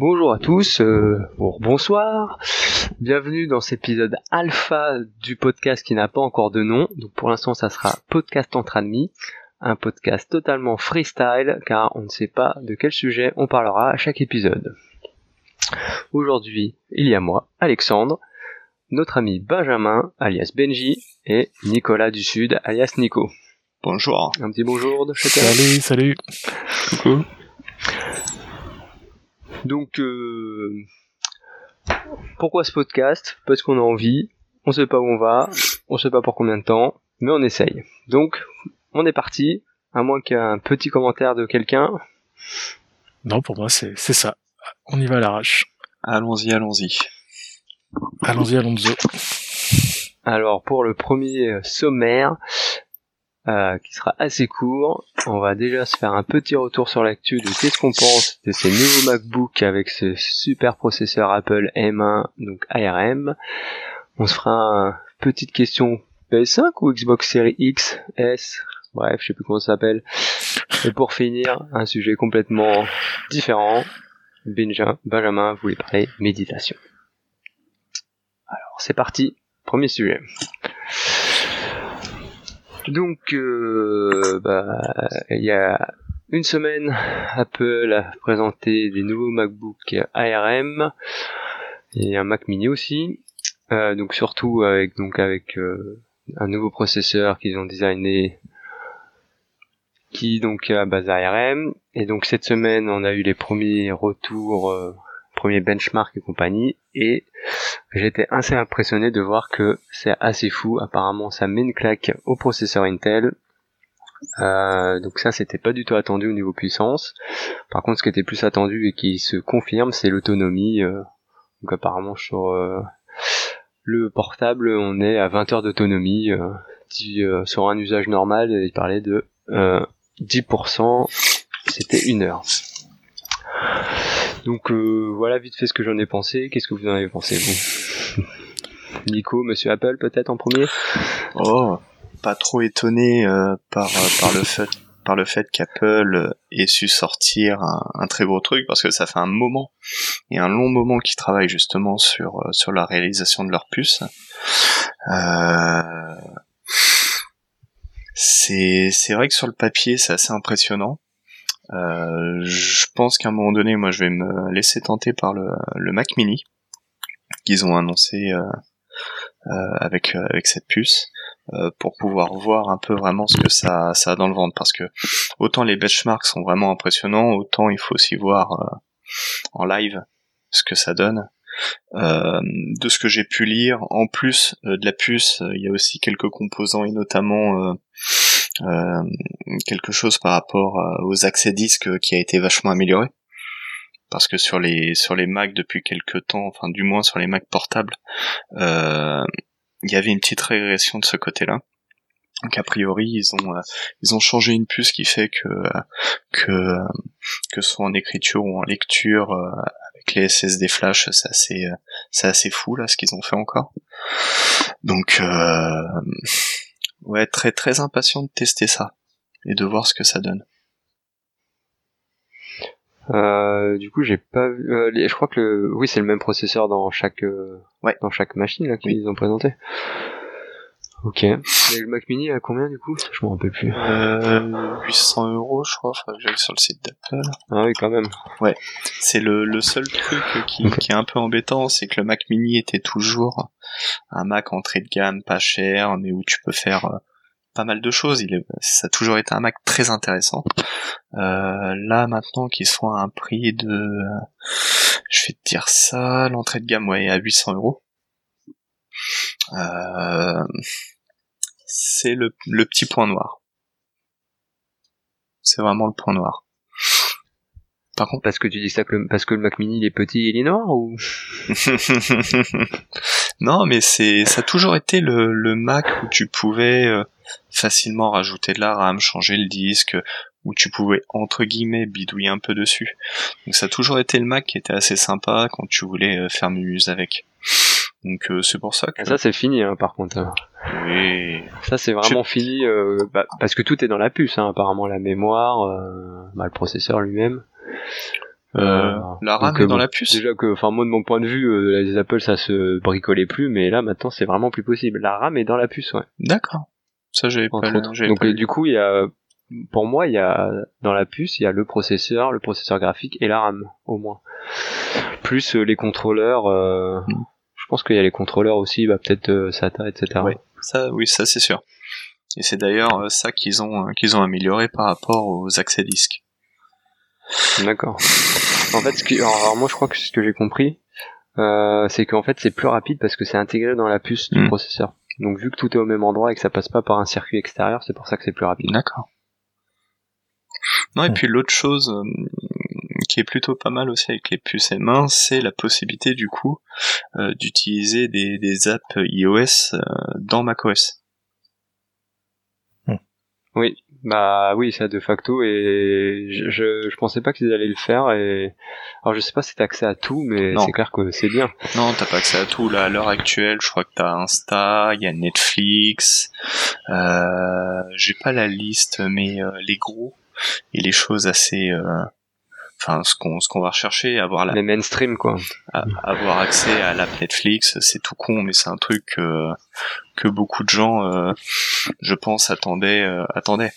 Bonjour à tous, euh, bon, bonsoir, bienvenue dans cet épisode alpha du podcast qui n'a pas encore de nom. Donc pour l'instant ça sera podcast entre amis, un podcast totalement freestyle car on ne sait pas de quel sujet on parlera à chaque épisode. Aujourd'hui il y a moi, Alexandre, notre ami Benjamin alias Benji et Nicolas du Sud alias Nico. Bonjour. Un petit bonjour de chacun. Salut, salut. Coucou. Donc, euh, pourquoi ce podcast? Parce qu'on a envie, on sait pas où on va, on sait pas pour combien de temps, mais on essaye. Donc, on est parti, à moins qu'un petit commentaire de quelqu'un. Non, pour moi, c'est c'est ça. On y va à l'arrache. Allons-y, allons-y. Allons-y, allons-y. Alors, pour le premier sommaire, euh, qui sera assez court. On va déjà se faire un petit retour sur l'actu de qu'est-ce qu'on pense de ces nouveaux MacBook avec ce super processeur Apple M1, donc ARM. On se fera une petite question PS5 ou Xbox Series X, S, bref, je sais plus comment ça s'appelle. Et pour finir, un sujet complètement différent. Benjamin, Benjamin voulait parler méditation. Alors, c'est parti. Premier sujet. Donc, euh, bah, il y a une semaine, Apple a présenté des nouveaux MacBook ARM et un Mac Mini aussi. Euh, donc surtout avec donc avec euh, un nouveau processeur qu'ils ont designé qui donc à base ARM et donc cette semaine on a eu les premiers retours premiers benchmarks et compagnie et j'étais assez impressionné de voir que c'est assez fou. Apparemment ça met une claque au processeur Intel. Euh, donc ça c'était pas du tout attendu au niveau puissance. Par contre ce qui était plus attendu et qui se confirme c'est l'autonomie. Euh, donc apparemment sur euh, le portable on est à 20 heures d'autonomie. Sur un usage normal il parlait de 10% c'était une heure donc euh, voilà vite fait ce que j'en ai pensé. Qu'est-ce que vous en avez pensé vous Nico, Monsieur Apple peut-être en premier Oh, pas trop étonné euh, par par le fait par le fait qu'Apple ait su sortir un, un, très gros truc parce que ça fait un moment et un long moment qu'ils travaillent justement sur sur la réalisation de leur puce. Euh, c'est c'est vrai que sur le papier c'est assez impressionnant. Euh, je pense qu'à un moment donné, moi, je vais me laisser tenter par le, le Mac Mini qu'ils ont annoncé euh, euh, avec avec cette puce pour pouvoir voir un peu vraiment ce que ça ça a dans le ventre parce que autant les benchmarks sont vraiment impressionnants, autant il faut aussi voir en live ce que ça donne. Euh, de ce que j'ai pu lire, en plus euh, de la puce, il y a aussi quelques composants et notamment euh, quelque chose par rapport aux accès disques qui a été vachement amélioré parce que sur les sur les Mac depuis quelques temps, enfin du moins sur les Mac portables, euh, il y avait une petite régression de ce côté-là. Donc a priori ils ont euh, ils ont changé une puce qui fait que que que soit en écriture ou en lecture avec les SSD flash c'est assez c'est assez fou là ce qu'ils ont fait encore. Donc euh, ouais, très très impatient de tester ça et de voir ce que ça donne. Euh, du coup, j'ai pas vu. Euh, les, je crois que le, oui, c'est le même processeur dans chaque euh, ouais. dans chaque machine là qu'ils oui. ont présenté. Ok. Et le Mac Mini à combien du coup? Je m'en rappelle plus. Euh, 800 euros, je crois. Faudrait que j'aille sur le site d'Apple. Ah oui, quand même. Ouais. C'est le, le seul truc qui, okay. qui est un peu embêtant, c'est que le Mac Mini était toujours un Mac entrée de gamme, pas cher, mais où tu peux faire pas mal de choses. Il est, ça a toujours été un Mac très intéressant. Euh, là maintenant qu'ils sont à un prix de, je vais te dire ça, l'entrée de gamme ouais à 800 euros. Euh, c'est le, le petit point noir. C'est vraiment le point noir. Par contre, parce que tu dis ça que le, parce que le Mac Mini il est petit, il est noir ou? Non, mais c'est ça a toujours été le, le Mac où tu pouvais euh, facilement rajouter de la RAM, changer le disque, où tu pouvais entre guillemets bidouiller un peu dessus. Donc ça a toujours été le Mac qui était assez sympa quand tu voulais euh, faire muse avec. Donc euh, c'est pour ça que ça c'est fini hein, par contre. Oui. Ça c'est vraiment Je... fini euh, bah, parce que tout est dans la puce hein, apparemment la mémoire, euh, bah, le processeur lui-même. Euh, la RAM donc, est euh, dans la puce. Déjà que, enfin moi de mon point de vue, euh, les Apple ça se bricolait plus, mais là maintenant c'est vraiment plus possible. La RAM est dans la puce, ouais. D'accord. Ça j'avais pas. J'avais Donc pas euh, du coup il y a, pour moi il y a dans la puce il y a le processeur, le processeur graphique et la RAM au moins. Plus euh, les contrôleurs. euh, Mm. Je pense qu'il y a les contrôleurs aussi, bah peut-être euh, SATA, etc. Ouais. Ça, oui, ça c'est sûr. Et c'est d'ailleurs euh, ça qu'ils ont euh, qu'ils ont amélioré par rapport aux accès disques. D'accord. En fait, ce qui, alors, alors, moi je crois que ce que j'ai compris, euh, c'est qu'en fait c'est plus rapide parce que c'est intégré dans la puce du Mm. processeur. Donc vu que tout est au même endroit et que ça passe pas par un circuit extérieur, c'est pour ça que c'est plus rapide. D'accord. Non, et Hmm. puis l'autre chose qui est plutôt pas mal aussi avec les puces M1, c'est la possibilité du coup euh, d'utiliser des, des apps iOS euh, dans macOS. Oui, bah oui, ça de facto et je, je, je pensais pas qu'ils allaient le faire et alors je sais pas si t'as accès à tout, mais Non. c'est clair que c'est bien. Non, t'as pas accès à tout. Là, à l'heure actuelle, je crois que t'as Insta, il y a Netflix. Euh, J'ai pas la liste, mais euh, les gros et les choses assez. euh, Enfin, ce qu'on ce qu'on va rechercher, avoir la, Les mainstream quoi. avoir accès à l'app Netflix, c'est tout con, mais c'est un truc euh, que beaucoup de gens, euh, je pense, attendaient. euh, attendaient.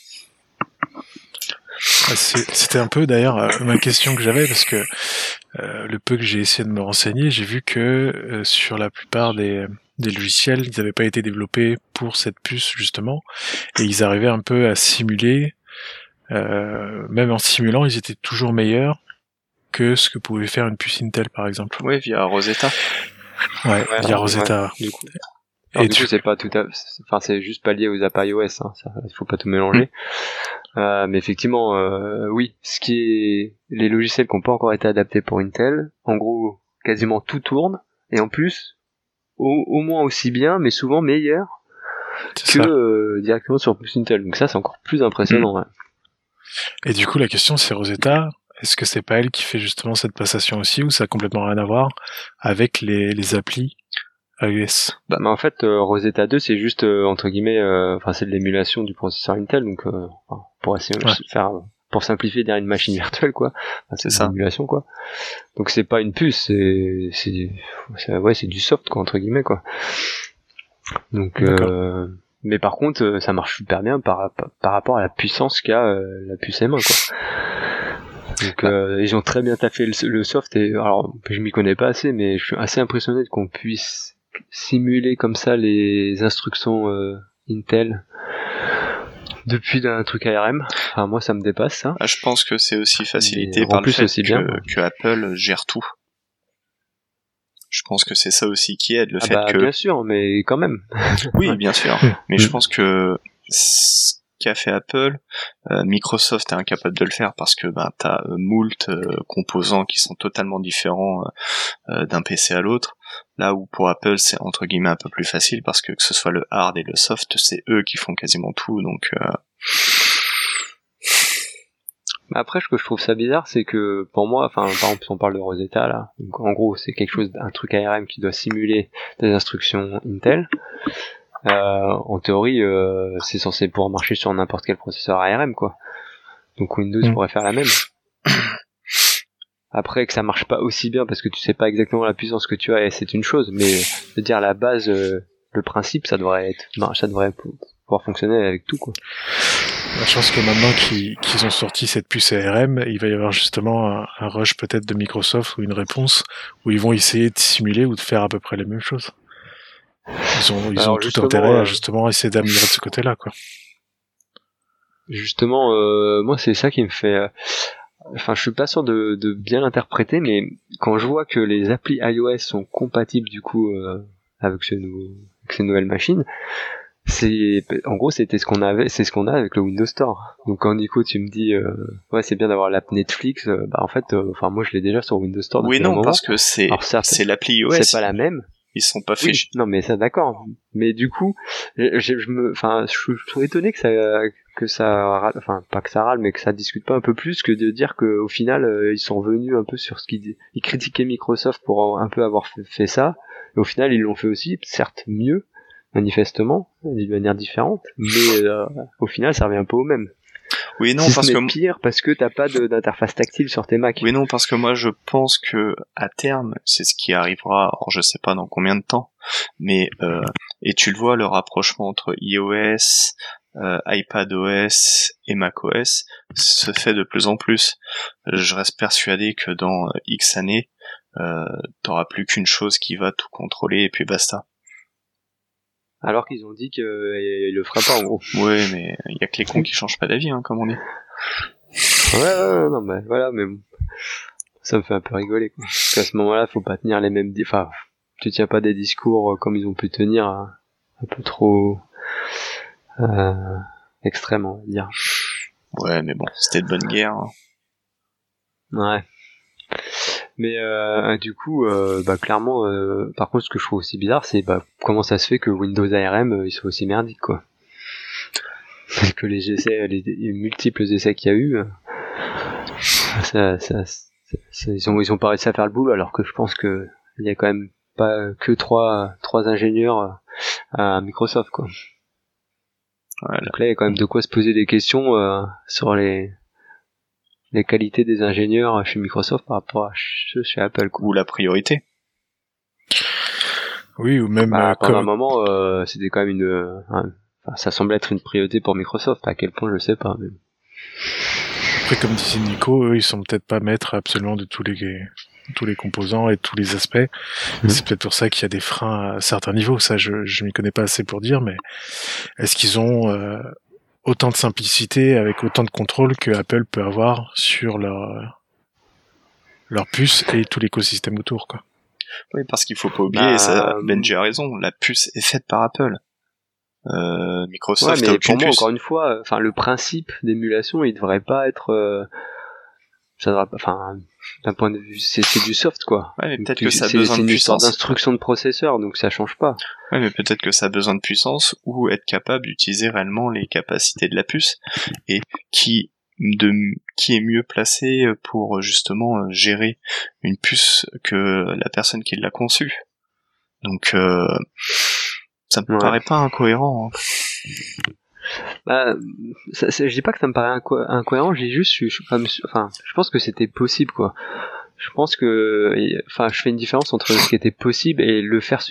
Ah, C'était un peu d'ailleurs euh, ma question que j'avais parce que euh, le peu que j'ai essayé de me renseigner, j'ai vu que euh, sur la plupart des, des logiciels, ils n'avaient pas été développés pour cette puce justement, et ils arrivaient un peu à simuler, euh, même en simulant, ils étaient toujours meilleurs que ce que pouvait faire une puce Intel par exemple. Ouais, via Rosetta. Ouais, Ouais, via ouais, Rosetta. Du coup, Et du tu- coup c'est pas tout à, enfin c'est juste pas lié aux apps iOS, hein, ça, il faut pas tout mélanger. Euh, mais effectivement, euh, oui, ce qui est les logiciels qui n'ont pas encore été adaptés pour Intel, en gros, quasiment tout tourne et en plus, au, au moins aussi bien, mais souvent meilleur que euh, directement sur plus Intel. Donc ça, c'est encore plus impressionnant. ouais. Et du coup, la question c'est Rosetta, est-ce que c'est pas elle qui fait justement cette passation aussi ou ça a complètement rien à voir avec les, les applis iOS Bah, mais en fait, euh, Rosetta 2, c'est juste euh, entre guillemets, euh, enfin c'est de l'émulation du processeur Intel, donc euh, pour essayer de Ouais. faire, pour simplifier derrière une machine virtuelle, quoi. Enfin, C'est de ça. l'émulation, quoi. Donc c'est pas une puce, c'est, ouais, c'est du soft, quoi, entre guillemets, quoi. Donc, euh, mais par contre, euh, ça marche super bien par, par, rapport à la puissance qu'a euh, la puce M1, quoi. Donc euh, ils ont très bien taffé le, le soft et alors je m'y connais pas assez mais je suis assez impressionné qu'on puisse simuler comme ça les instructions euh, Intel depuis un truc ARM. Enfin moi ça me dépasse ça. Ah, je pense que c'est aussi facilité en par le fait aussi que, bien. que Apple gère tout. Je pense que c'est ça aussi qui aide, le Ah fait bah que bien sûr mais quand même. Oui, bien sûr. Mais je Mm. pense que ce qu'a fait Apple, euh, Microsoft est incapable de le faire parce que ben t'as euh, moult euh, composants qui sont totalement différents euh, d'un PC à l'autre. Là où pour Apple c'est entre guillemets un peu plus facile parce que que ce soit le hard et le soft, c'est eux qui font quasiment tout. Donc euh, Après, ce que je trouve ça bizarre, c'est que pour moi, enfin, par exemple, si on parle de Rosetta là, donc en gros, c'est quelque chose, un truc ARM qui doit simuler des instructions Intel. Euh, en théorie, euh, c'est censé pouvoir marcher sur n'importe quel processeur ARM, quoi. Donc Windows Mm. pourrait faire la même. Après que ça marche pas aussi bien parce que tu sais pas exactement la puissance que tu as, c'est une chose, mais de dire la base, euh, le principe, ça devrait être, non, ça devrait pou- pouvoir fonctionner avec tout, quoi. Pense que maintenant qu'ils ont sorti cette puce ARM, il va y avoir justement un, un rush peut-être de Microsoft ou une réponse où ils vont essayer de simuler ou de faire à peu près les mêmes choses. Ils ont, ils Alors, ont tout intérêt à euh, justement essayer d'améliorer de ce côté-là, quoi. Justement, euh, moi c'est ça qui me fait. euh, Enfin, je suis pas sûr de, de bien l'interpréter, mais quand je vois que les applis iOS sont compatibles du coup euh, avec, ce nouveau, avec ces nouvelles machines, c'est en gros c'était ce qu'on avait, c'est ce qu'on a avec le Windows Store. Donc quand Nico tu me dis euh, ouais c'est bien d'avoir l'app Netflix, euh, bah en fait, euh, enfin moi je l'ai déjà sur Windows Store. oui non moment. parce que c'est c'est l'appli iOS. c'est pas la même. Ils sont pas Oui, fichus. non mais ça d'accord. Mais du coup, je, je- je me, enfin, je, je suis étonné que ça, que ça, râle- enfin pas que ça râle, mais que ça discute pas un peu plus que de dire que au final euh, ils sont venus un peu sur ce qu'ils, ils critiquaient Microsoft pour un peu avoir fait, fait ça. Et au final ils l'ont fait aussi, certes mieux, manifestement, d'une manière différente, mais euh, au final ça revient un peu au même. Oui, non, Si ce parce n'est que pire parce que t'as pas d'interface tactile sur tes Mac. oui, non, parce que moi je pense que à terme, c'est ce qui arrivera. Alors, je sais pas dans combien de temps, mais euh, et tu le vois, le rapprochement entre iOS, euh, iPadOS et macOS se fait de plus en plus. Je reste persuadé que dans X années, euh, t'auras plus qu'une chose qui va tout contrôler et puis basta. Alors qu'ils ont dit qu'il le fera pas en gros. Ouais, mais il y a que les cons qui changent pas d'avis, hein, comme on dit. Ouais, ouais, ouais, non, mais voilà, mais bon. ça me fait un peu rigoler. Quoi. Parce qu'à ce moment-là, faut pas tenir les mêmes, enfin, tu tiens pas des discours euh, comme ils ont pu tenir, euh, un peu trop euh, extrêmes, on va dire. Ouais, mais bon, c'était de bonne guerre. hein. Ouais. Mais euh, du coup, euh, bah clairement, euh, par contre, ce que je trouve aussi bizarre, c'est bah, comment ça se fait que Windows ARM euh, ils soient aussi merdiques, quoi. Parce que les essais, les, les multiples essais qu'il y a eu, euh, ça, ça, ça- ils ont ils ont pas réussi à faire le boulot, alors que je pense que il y a quand même pas que trois trois ingénieurs euh, à Microsoft, quoi. Voilà. Donc là, il y a quand même de quoi se poser des questions euh, sur les les qualités des ingénieurs chez Microsoft par rapport à ceux chez Apple. Quoi. Ou la priorité. Oui, ou même Bah, euh, pendant un comme, moment, euh, c'était quand même une, euh, enfin, ça semblait être une priorité pour Microsoft. À quel point, je sais pas. Mais... après comme disait Nico, eux ils sont peut-être pas maîtres absolument de tous les tous les composants et tous les aspects. Mhm. C'est peut-être pour ça qu'il y a des freins à certains niveaux. Ça, je je m'y connais pas assez pour dire, mais est-ce qu'ils ont euh, autant de simplicité avec autant de contrôle que Apple peut avoir sur leur leur puce et tout l'écosystème autour, quoi. Oui, parce qu'il faut pas oublier, Bah, ça, euh, Benji a raison, la puce est faite par Apple. Euh, Ouais, Microsoft a mais pour moi, encore une fois, enfin, le principe d'émulation, il devrait pas être, euh, ça devrait pas, enfin, d'un point de vue, c'est c'est du soft, quoi. Ouais, mais peut-être que ça a c'est- besoin C'est de puissance. d'instruction de processeur, donc ça change pas. Ouais, mais peut-être que ça a besoin de puissance ou être capable d'utiliser réellement les capacités de la puce et qui de qui est mieux placé pour justement gérer une puce que la personne qui l'a conçue. Donc euh, ça me Ouais. paraît pas incohérent. hein. Bah, je dis pas que ça me paraît inco- incohérent, j'ai juste, je, je- enfin, je pense que c'était possible, quoi. Je pense que, enfin, je fais une différence entre ce qui était possible et le faire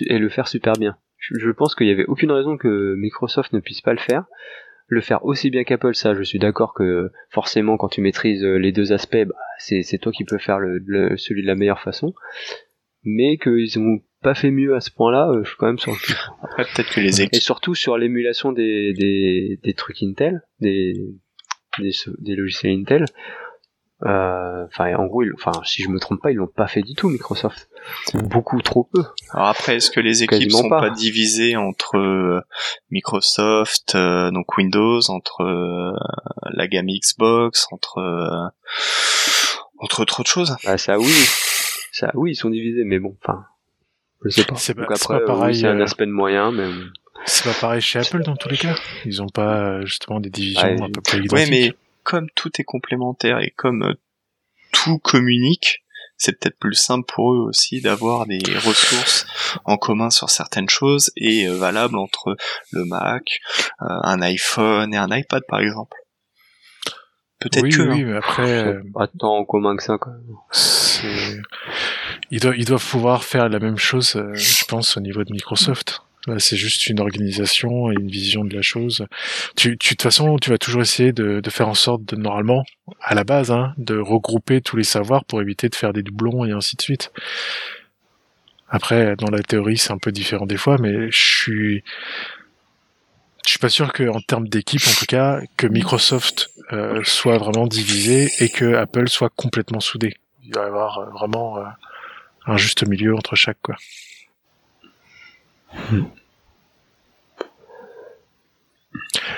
super bien. Je, pense qu'il y avait aucune raison que Microsoft ne puisse pas le faire. Le faire aussi bien qu'Apple, ça, je suis d'accord que forcément, quand tu maîtrises euh, les deux aspects, bah, c'est toi qui peux faire celui de la meilleure façon. Mais qu'ils ont pas fait mieux à ce point-là, euh, je suis quand même sur le cul. Après peut-être que les Et équipes surtout sur l'émulation des, des, des trucs Intel, des, des, des logiciels Intel. Euh, Enfin, en gros, enfin, si je me trompe pas, ils l'ont pas fait du tout, Microsoft. Beaucoup trop peu. Alors après, est-ce que les équipes Quasiment sont pas. pas. divisées entre euh, Microsoft, euh, donc Windows, entre euh, la gamme Xbox, entre euh, entre trop de choses? Bah, ça, oui. Ça, oui, ils sont divisés, mais bon, enfin, je sais pas. C'est pas- euh, oui, pareil, c'est un euh, aspect de moyen, mais C'est pas pareil chez Apple dans tous les cas. Ils ont pas euh, justement des divisions Ouais, à peu près Ouais, identiques. mais comme tout est complémentaire et comme euh, tout communique, c'est peut-être plus simple pour eux aussi d'avoir des ressources en commun sur certaines choses et euh, valables entre le Mac, euh, un iPhone et un iPad par exemple. Peut-être oui, que. oui, hein. mais après, euh, pas tant en commun que ça, quoi. c'est... Ils, doivent, ils pouvoir faire la même chose, euh, je pense, au niveau de Microsoft. Là, c'est juste une organisation et une vision de la chose. Tu, de toute façon, tu vas toujours essayer de, de faire en sorte de, normalement, à la base, hein, de regrouper tous les savoirs pour éviter de faire des doublons et ainsi de suite. Après, dans la théorie, c'est un peu différent des fois, mais je suis, je suis pas sûr que, en termes d'équipe, en tout cas, que Microsoft euh, soit vraiment divisé et que Apple soit complètement soudé. Il doit y avoir euh, vraiment euh, un juste milieu entre chaque, quoi.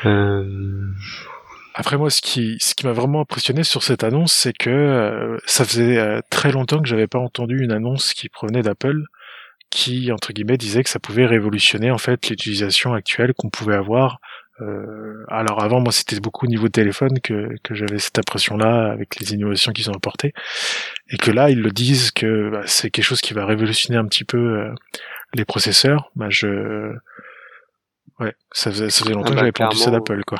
Euh, Après moi, ce qui, ce qui m'a vraiment impressionné sur cette annonce, c'est que euh, ça faisait euh, très longtemps que j'avais pas entendu une annonce qui provenait d'Apple, qui entre guillemets disait que ça pouvait révolutionner en fait l'utilisation actuelle qu'on pouvait avoir. Euh, alors avant, moi, c'était beaucoup au niveau téléphone que, que j'avais cette impression-là avec les innovations qu'ils ont apportées, et que là, ils le disent que bah, c'est quelque chose qui va révolutionner un petit peu euh, les processeurs. Bah, je, ouais, ça faisait, ça faisait longtemps Ah que bah, j'avais pas entendu ça d'Apple, quoi.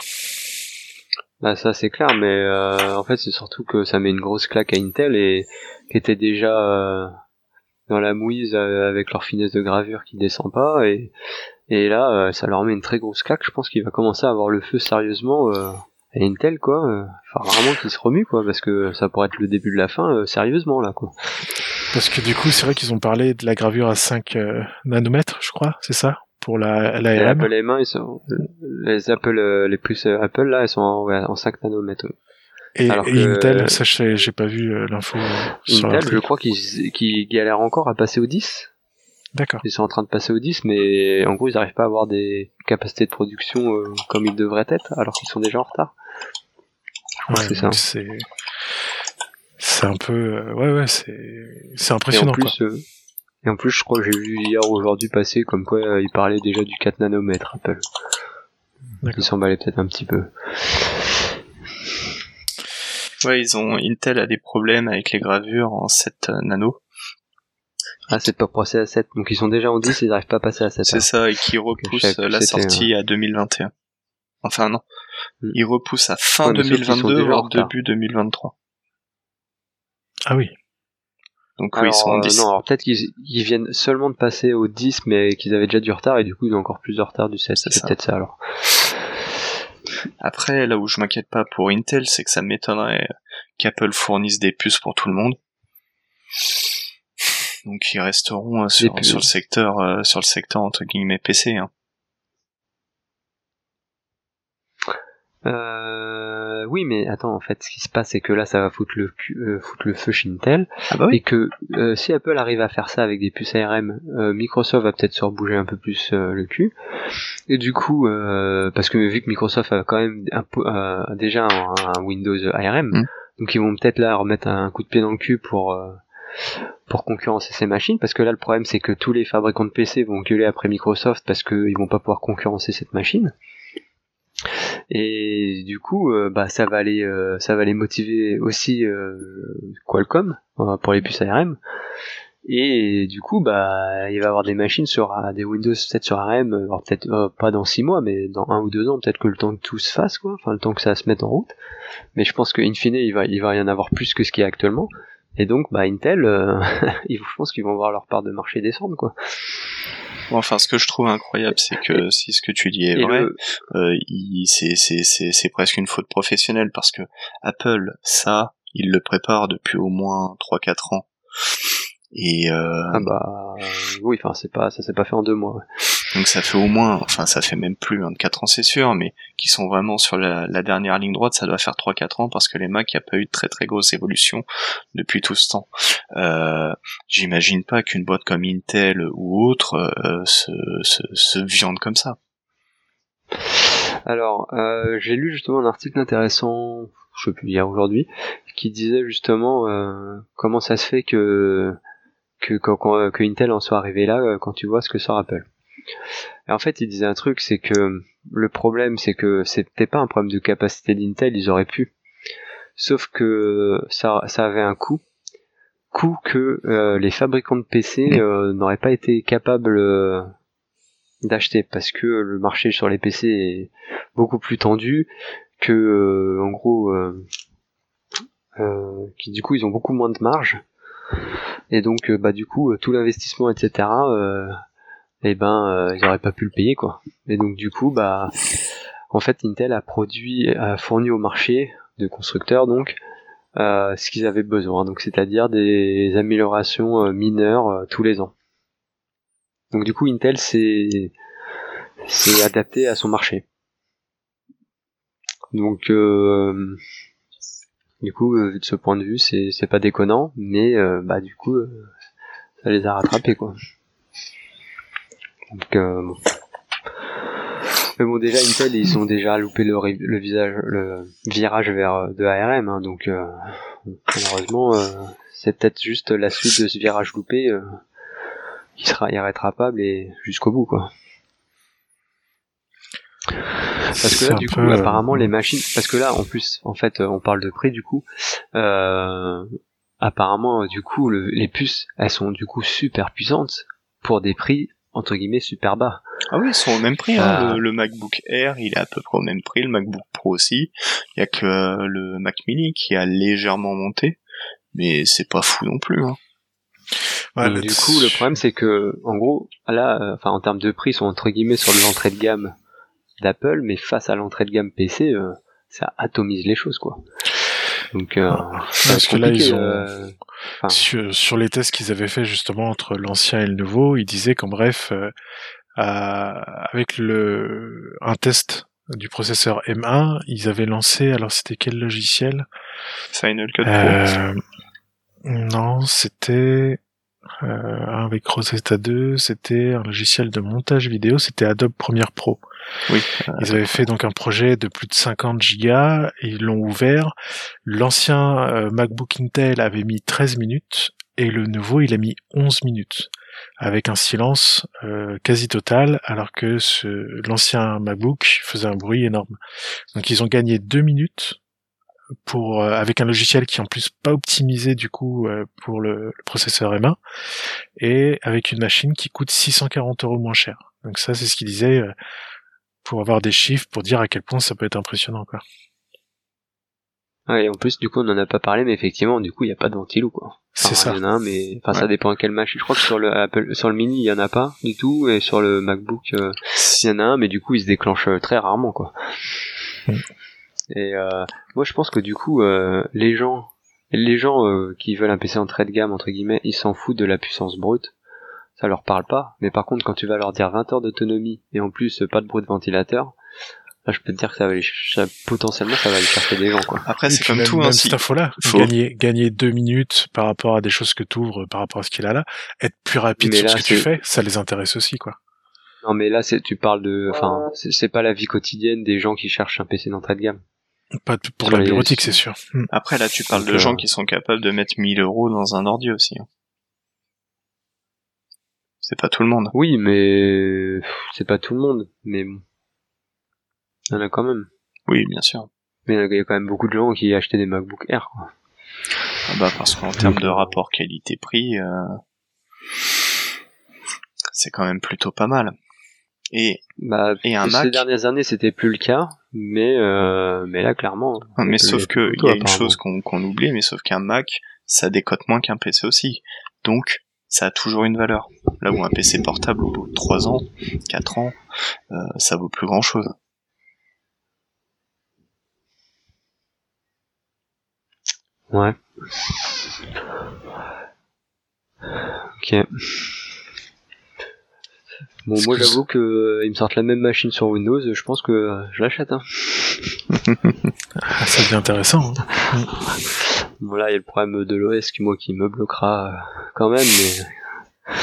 Bah ça c'est clair, mais euh, en fait c'est surtout que ça met une grosse claque à Intel et qui était déjà euh, dans la mouise euh, avec leur finesse de gravure qui descend pas et et là euh, ça leur met une très grosse claque. Je pense qu'il va commencer à avoir le feu sérieusement euh, à Intel quoi. Euh, Enfin vraiment qu'il se remue quoi parce que ça pourrait être le début de la fin sérieusement là quoi. Parce que du coup, c'est vrai qu'ils ont parlé de la gravure à 5 euh, nanomètres, je crois, c'est ça Pour la, Les l'ARM. Apple M1 ils sont les Apple les plus euh, Apple là elles sont en, ouais, en 5 nanomètres. ouais. Et, alors et que- Intel, ça, j'ai pas vu euh, l'info euh, Intel, je crois qu'ils galèrent encore à passer au 10. D'accord. Ils sont en train de passer au 10, mais en gros, ils n'arrivent pas à avoir des capacités de production euh, comme ils devraient être, alors qu'ils sont déjà en retard. Ouais, c'est ça. c'est c'est un peu euh, ouais ouais c'est c'est Et en impressionnant quoi. plus, euh, et en plus, je crois que j'ai vu hier ou aujourd'hui passer comme quoi ils parlaient déjà du 4 nanomètres Apple. Ils s'emballaient peut-être un petit peu. Ouais, ils ont Intel a des problèmes avec les gravures en 7 nano. Ah, c'est pas passé à 7, donc ils sont déjà en 10 et ils n'arrivent pas à passer à 7. C'est hein. ça, et qui je repousse savais plus la sortie à 2021. Enfin non, Hmm. ils repoussent à fin Ouais, mais sauf qu'ils sont 2022 déjà en voire début 2023. Ah oui. Donc oui, Alors, ils sont en euh, 10. non, alors peut-être qu'ils ils viennent seulement de passer au 10, mais qu'ils avaient déjà du retard, et du coup, ils ont encore plus de retard du 7. C'est peut-être ça alors. Après, là où je m'inquiète pas pour Intel, c'est que ça m'étonnerait qu'Apple fournisse des puces pour tout le monde. Donc ils resteront euh, sur le secteur, euh, sur le secteur entre guillemets PC. Hein. Euh, oui, mais attends, en fait, ce qui se passe, c'est que là, ça va foutre le, cul- euh, foutre le feu chez Intel, Ah bah et que euh, si Apple arrive à faire ça avec des puces ARM, euh, Microsoft va peut-être se rebouger un peu plus euh, le cul. Et du coup, euh, parce que vu que Microsoft a quand même un euh, déjà un, un Windows ARM, Mm. donc ils vont peut-être là remettre un coup de pied dans le cul pour euh, pour concurrencer ces machines, parce que là le problème c'est que tous les fabricants de PC vont gueuler après Microsoft parce qu'ils vont pas pouvoir concurrencer cette machine. Et du coup, euh, bah ça va les euh, ça va les motiver aussi euh, Qualcomm pour les puces ARM. Et du coup, bah il va y avoir des machines sur des Windows peut-être sur ARM, peut-être pas dans six mois, mais dans un ou deux ans, peut-être que le temps que tout se fasse, quoi, enfin le temps que ça se mette en route. Mais je pense que in fine, il va il va y en avoir plus que ce qu'il y a actuellement. Et donc, bah Intel, je pense qu'ils vont voir leur part de marché descendre, quoi. Bon, enfin, ce que je trouve incroyable, c'est que si ce que tu dis est Et vrai, le- euh, c'est presque une faute professionnelle parce que Apple, ça, il le prépare depuis au moins 3-4 ans. Et euh, Ah bah oui, enfin c'est pas ça s'est pas fait en deux mois. Donc ça fait au moins, enfin ça fait même plus 24 ans c'est sûr, mais qui sont vraiment sur la, la dernière ligne droite, ça doit faire 3-4 ans parce que les Mac, il n'y a pas eu de très très grosse évolution depuis tout ce temps. Euh, J'imagine pas qu'une boîte comme Intel ou autre euh, se, se, se viande comme ça. Alors, euh, j'ai lu justement un article intéressant, je sais plus hier aujourd'hui, qui disait justement euh, comment ça se fait que que, quand- que Intel en soit arrivé là euh, quand tu vois ce que sort Apple. Et en fait, il disait un truc, c'est que le problème, c'est que c'était pas un problème de capacité d'Intel, ils auraient pu. Sauf que ça, avait un coût, coût que euh, les fabricants de PC euh, n'auraient pas été capables euh, d'acheter. Parce que le marché sur les PC est beaucoup plus tendu que en gros qui du coup ils ont beaucoup moins de marge. Et donc bah du coup tout l'investissement etc et ben euh, ils auraient pas pu le payer quoi. Et donc du coup bah en fait Intel a produit a fourni au marché de constructeurs donc euh, ce qu'ils avaient besoin. Donc c'est-à-dire des améliorations euh, mineures tous les ans. Donc du coup Intel s'est adapté à son marché. Donc du coup euh, de ce point de vue c'est pas déconnant mais bah du coup ça les a rattrapés quoi donc euh, bon. mais bon déjà Intel ils ont déjà loupé le, visage le virage vers euh, de ARM hein, donc euh, malheureusement euh, c'est peut-être juste la suite de ce virage loupé euh, qui sera irrétrapable et jusqu'au bout quoi parce que là, du coup, peu, euh, apparemment, les machines, parce que là, en plus, en fait, euh, on parle de prix, du coup, euh, apparemment, du coup, le- les puces, elles sont du coup super puissantes pour des prix entre guillemets super bas. Ah oui, ils sont au même prix. Hein. Ah. Le, le MacBook Air, il est à peu près au même prix. Le MacBook Pro aussi. Il y a que euh, le Mac Mini qui a légèrement monté, mais c'est pas fou non plus. Hein. Ouais, Donc, le- du coup, le problème, c'est que, en gros, là, euh, enfin, en termes de prix, ils sont entre guillemets sur l'entrée de gamme d'Apple, mais face à l'entrée de gamme PC, euh, ça atomise les choses, quoi. Donc, euh, parce que là, ils ont- euh, enfin, Sur, sur les tests qu'ils avaient fait justement entre l'ancien et le nouveau, ils disaient qu'en bref, euh, avec le un test du processeur M1, ils avaient lancé, alors c'était quel logiciel? Final Cut Pro. Euh, Non, c'était euh, avec Rosetta 2, c'était un logiciel de montage vidéo, c'était Adobe Premiere Pro. Oui. Ils avaient fait donc un projet de plus de 50 gigas ils l'ont ouvert. L'ancien euh, MacBook Intel avait mis 13 minutes et le nouveau il a mis 11 minutes avec un silence euh, quasi total alors que l'ancien MacBook faisait un bruit énorme. Donc ils ont gagné 2 minutes pour euh, avec un logiciel qui en plus pas optimisé du coup euh, pour le, le processeur M1 et avec une machine qui coûte 640 euros moins cher. Donc ça c'est ce qu'il disait euh, pour avoir des chiffres pour dire à quel point ça peut être impressionnant quoi. ouais, et en plus, du coup, on n'en a pas parlé, mais effectivement, du coup, il n'y a pas de ventilou, quoi. C'est ça. Il y en a un, mais, enfin, ça dépend à quelle machine. Je crois que sur le Apple, sur le mini, il y en a pas du tout, et sur le MacBook, euh, il y en a un, mais du coup, il se déclenche euh, très rarement, quoi. Mm. Et euh, moi, je pense que du coup, euh, les gens, les gens euh, qui veulent un PC entrée de gamme entre guillemets, ils s'en foutent de la puissance brute. Ça leur parle pas. Mais par contre, quand tu vas leur dire 20 heures d'autonomie et en plus euh, pas de bruit de ventilateur, là, je peux te dire que ça va aller, ça- potentiellement, ça va aller chercher des gens, quoi. Après, c'est comme même, tout. même Hein, cette si... info-là, faut- gagner, gagner deux minutes par rapport à des choses que tu ouvres, par rapport à ce qu'il a là, être plus rapide Mais sur là, ce que tu fais, ça les intéresse aussi, quoi. Non, mais là, c'est, tu parles de, enfin, c'est c'est pas la vie quotidienne des gens qui cherchent un PC d'entrée de gamme. Pas pour Sur la les- bureautique, c'est sûr. Hmm. Après, là, tu parles Donc, de euh, gens qui sont capables de mettre 1000 euros dans un ordi aussi. hein. C'est pas tout le monde. Oui, mais c'est pas tout le monde, mais bon. Il y en a quand même. Oui, bien sûr. Mais il y a quand même beaucoup de gens qui achetaient des MacBook Air, quoi. Ah bah parce qu'en termes de rapport qualité-prix, euh, c'est quand même plutôt pas mal. Et Bah, Et un ces Mac dernières années, c'était plus le cas, mais euh, mais là, clairement. mais ça sauf l'est que il plutôt, y a une chose qu'on qu'on oublie, mais sauf qu'un Mac, ça décote moins qu'un PC aussi. Donc ça a toujours une valeur. Là où un PC portable au bout de 3 ans, 4 ans, euh, ça vaut plus grand chose. Ouais. Ok. Bon, moi, j'avoue que euh, ils me sortent la même machine sur Windows, je pense que euh, je l'achète. Hein. Ah, ça devient intéressant. hein. Bon, là, il y a le problème de l'OS qui, moi, qui me bloquera euh, quand même, mais.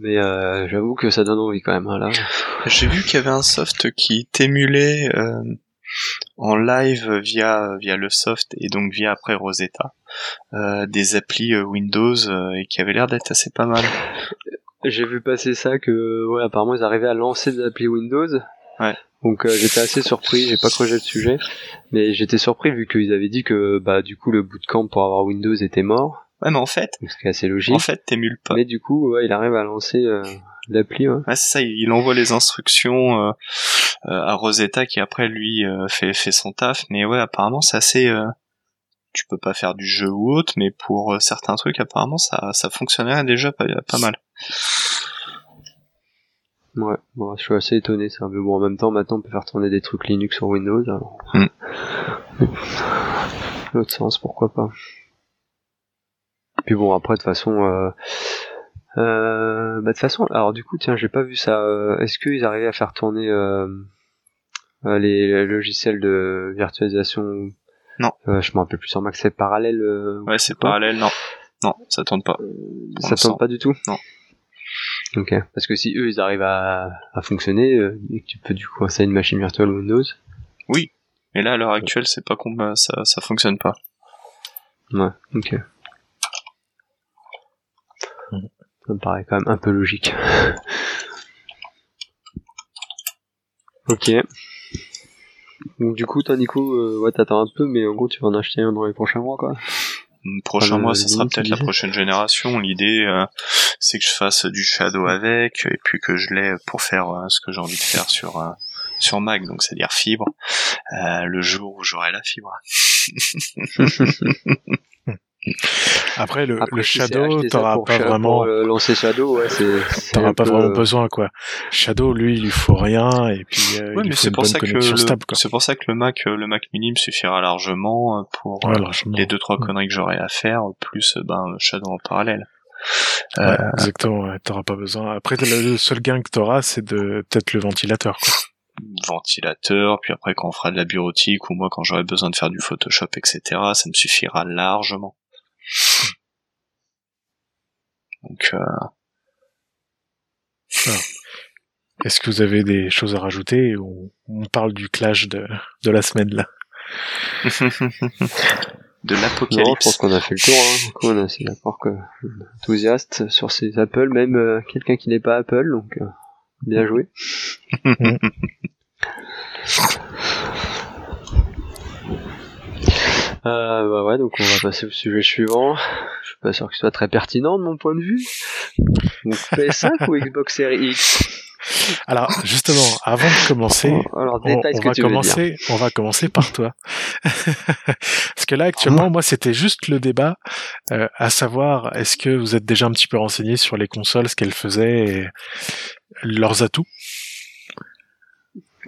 Mais euh, j'avoue que ça donne envie quand même, hein, là. J'ai vu qu'il y avait un soft qui t'émulait euh, en live via via le soft et donc via après Rosetta euh, des applis Windows euh, et qui avait l'air d'être assez pas mal. J'ai vu passer ça que, ouais, apparemment, ils arrivaient à lancer des applis Windows. Ouais. Donc euh, j'étais assez surpris, j'ai pas creusé le sujet, mais j'étais surpris vu qu'ils avaient dit que bah du coup le bootcamp pour avoir Windows était mort, Ouais, mais en fait, ce qui est assez logique. en fait, t'émules pas. Mais du coup, ouais, il arrive à lancer euh, l'appli. Ouais. Ouais, c'est ça, il envoie les instructions euh, euh, à Rosetta qui après lui euh, fait fait son taf. Mais ouais, apparemment c'est assez. Tu peux pas faire du jeu ou autre, mais pour euh, certains trucs, apparemment ça ça fonctionnerait déjà pas, pas mal. Ouais, bon, je suis assez étonné ça. Mais bon, en même temps, maintenant on peut faire tourner des trucs Linux sur Windows. Alors... Hmm. L'autre sens, pourquoi pas. Puis bon, après de toute façon, euh... Euh, bah de toute façon, alors du coup, tiens, j'ai pas vu ça. euh, Est-ce qu'ils arrivaient à faire tourner euh, les, les logiciels de virtualisation Non. Euh, je me rappelle plus sur Mac, c'est parallèle. euh, Ouais, c'est parallèle, non, non, ça tourne pas. Euh, ça tourne pas du tout Non. Ok. Parce que si eux ils arrivent à, à fonctionner, euh, et que tu peux du coup installer une machine virtuelle Windows. Mais là, à l'heure actuelle, c'est pas bah, ça ça fonctionne pas. Ouais. Ok. Ça me paraît quand même un peu logique. ok. Donc du coup, toi Nico, euh, ouais, t'attends un peu, mais en gros, tu vas en acheter un dans les prochains mois, quoi. Hum, Prochain Enfin, le- mois, ça sera peut-être la prochaine génération. L'idée, euh, c'est que je fasse du shadow avec et puis que je l'ai pour faire ce que j'ai envie de faire sur sur Mac, donc c'est-à-dire fibre, le jour où j'aurai la fibre. Après le, le Shadow, t'auras pas vraiment lancer Shadow, ouais, c'est t'auras pas vraiment besoin quoi. Shadow, lui, il lui faut rien et puis euh, ouais, il mais une pour ça que. C'est pour ça que le Mac, euh, le Mac Mini me suffira largement euh, pour Ouais, euh, largement. les deux trois Mm. conneries que j'aurai à faire, plus euh, ben Shadow en parallèle. Ouais, Euh, exactement, ouais, t'auras pas besoin. Après, le le seul gain que t'auras, c'est de peut-être le ventilateur. Quoi. ventilateur, puis après quand on fera de la bureautique ou moi quand j'aurai besoin de faire du Photoshop, etc., ça me suffira largement. Donc euh, Est-ce que vous avez des choses à rajouter ou on parle du clash de, de la semaine là? De Non, je pense l'apocalypse. qu'on a fait le tour. Hein. On est d'accord que enthousiaste sur ces Apple, même euh, quelqu'un qui n'est pas Apple, donc euh, bien joué. Euh, bah ouais, donc on va passer au sujet suivant. Je suis pas sûr que ce soit très pertinent de mon point de vue. Donc PS5 ou Xbox Series X Alors, justement, avant de commencer, Alors on, va commencer, on va commencer par toi. Parce que là, actuellement, moi, c'était juste le débat, euh, à savoir, est-ce que vous êtes déjà un petit peu renseigné sur les consoles, ce qu'elles faisaient et leurs atouts?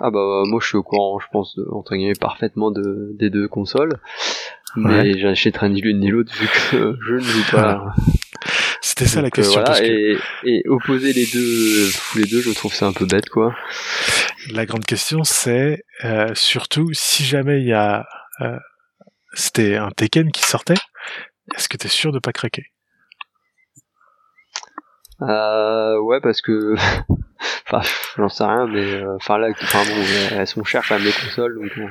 Ah bah moi je suis au courant, je pense, de, entre guillemets, parfaitement de, des deux consoles. Mais j'achèterai ni l'une ni l'autre vu que je ne joue pas. C'était ça la euh, question. voilà, parce que et, et opposer les deux, les deux, je trouve ça un peu bête quoi. La grande question, c'est euh, surtout si jamais il y a, euh, c'était un Tekken qui sortait, est-ce que t'es sûr de pas craquer? Euh, ouais parce que, enfin, j'en sais rien, mais euh, enfin là, enfin bon, elles sont chères quand même les consoles, donc bon.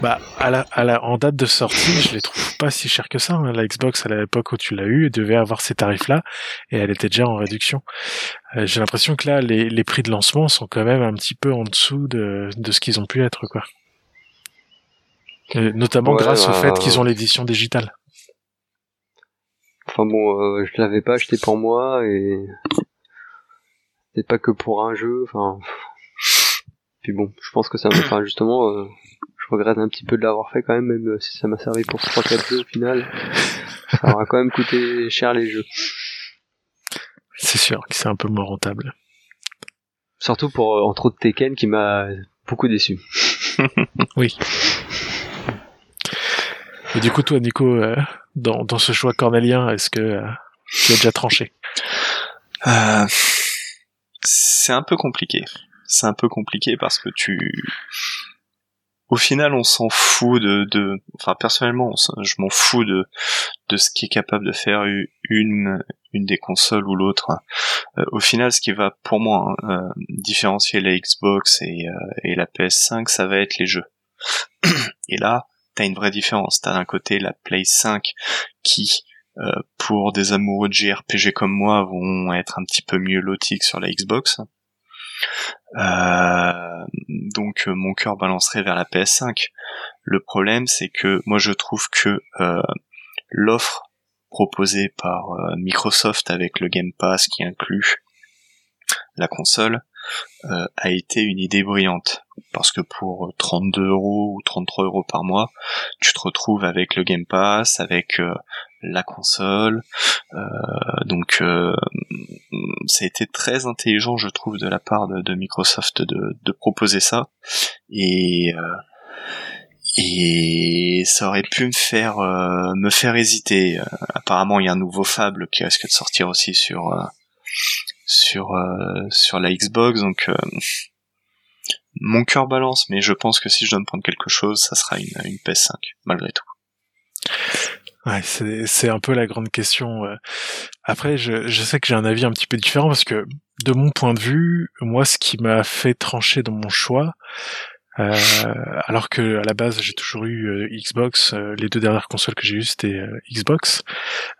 Bah, à la, à la, en date de sortie, je les trouve pas si chères que ça. hein. La Xbox, à l'époque où tu l'as eu, devait avoir ces tarifs-là, et elle était déjà en réduction. Euh, J'ai l'impression que là, les, les prix de lancement sont quand même un petit peu en dessous de, de ce qu'ils ont pu être, quoi. Euh, notamment Ouais, grâce au bah, fait qu'ils ont l'édition digitale. Enfin bon, euh, je l'avais pas acheté pour moi et c'est pas que pour un jeu. Enfin, puis bon, je pense que ça, m'a- enfin justement, euh, je regrette un petit peu de l'avoir fait quand même, même si ça m'a servi pour 3-4 jeux au final. Ça aura quand même coûté cher les jeux. C'est sûr que c'est un peu moins rentable. Surtout pour euh, entre autres Tekken qui m'a beaucoup déçu. Oui. Et du coup, toi, Nico, euh, dans, dans ce choix cornélien, est-ce que euh, tu as déjà tranché? Euh, c'est un peu compliqué. C'est un peu compliqué parce que tu, au final, on s'en fout de, de, enfin personnellement, je m'en fous de de ce qui est capable de faire une une des consoles ou l'autre. Euh, au final, ce qui va pour moi hein, euh, différencier la Xbox et euh, et la PS5, ça va être les jeux. Et là, t'as une vraie différence. T'as d'un côté la Play 5 qui pour des amoureux de JRPG comme moi vont être un petit peu mieux lotis que sur la Xbox. Euh, donc euh, mon cœur balancerait vers la PS5. Le problème c'est que moi je trouve que euh, l'offre proposée par euh, Microsoft avec le Game Pass qui inclut la console euh, a été une idée brillante parce que pour 32 euros ou 33 euros par mois tu te retrouves avec le Game Pass avec euh, la console. Euh, donc euh, ça a été très intelligent je trouve de la part de, Microsoft de, proposer ça. Et euh, et ça aurait pu me faire euh, me faire hésiter. Apparemment il y a un nouveau Fable qui risque de sortir aussi sur euh, sur sur la Xbox. Donc mon cœur balance mais je pense que si je dois me prendre quelque chose ça sera une, une PS5 malgré tout Ouais, c'est un peu la grande question. Après, je, sais que j'ai un avis un petit peu différent parce que de mon point de vue, moi, ce qui m'a fait trancher dans mon choix, euh, alors que à la base j'ai toujours eu euh, Xbox, euh, les deux dernières consoles que j'ai eues c'était Xbox.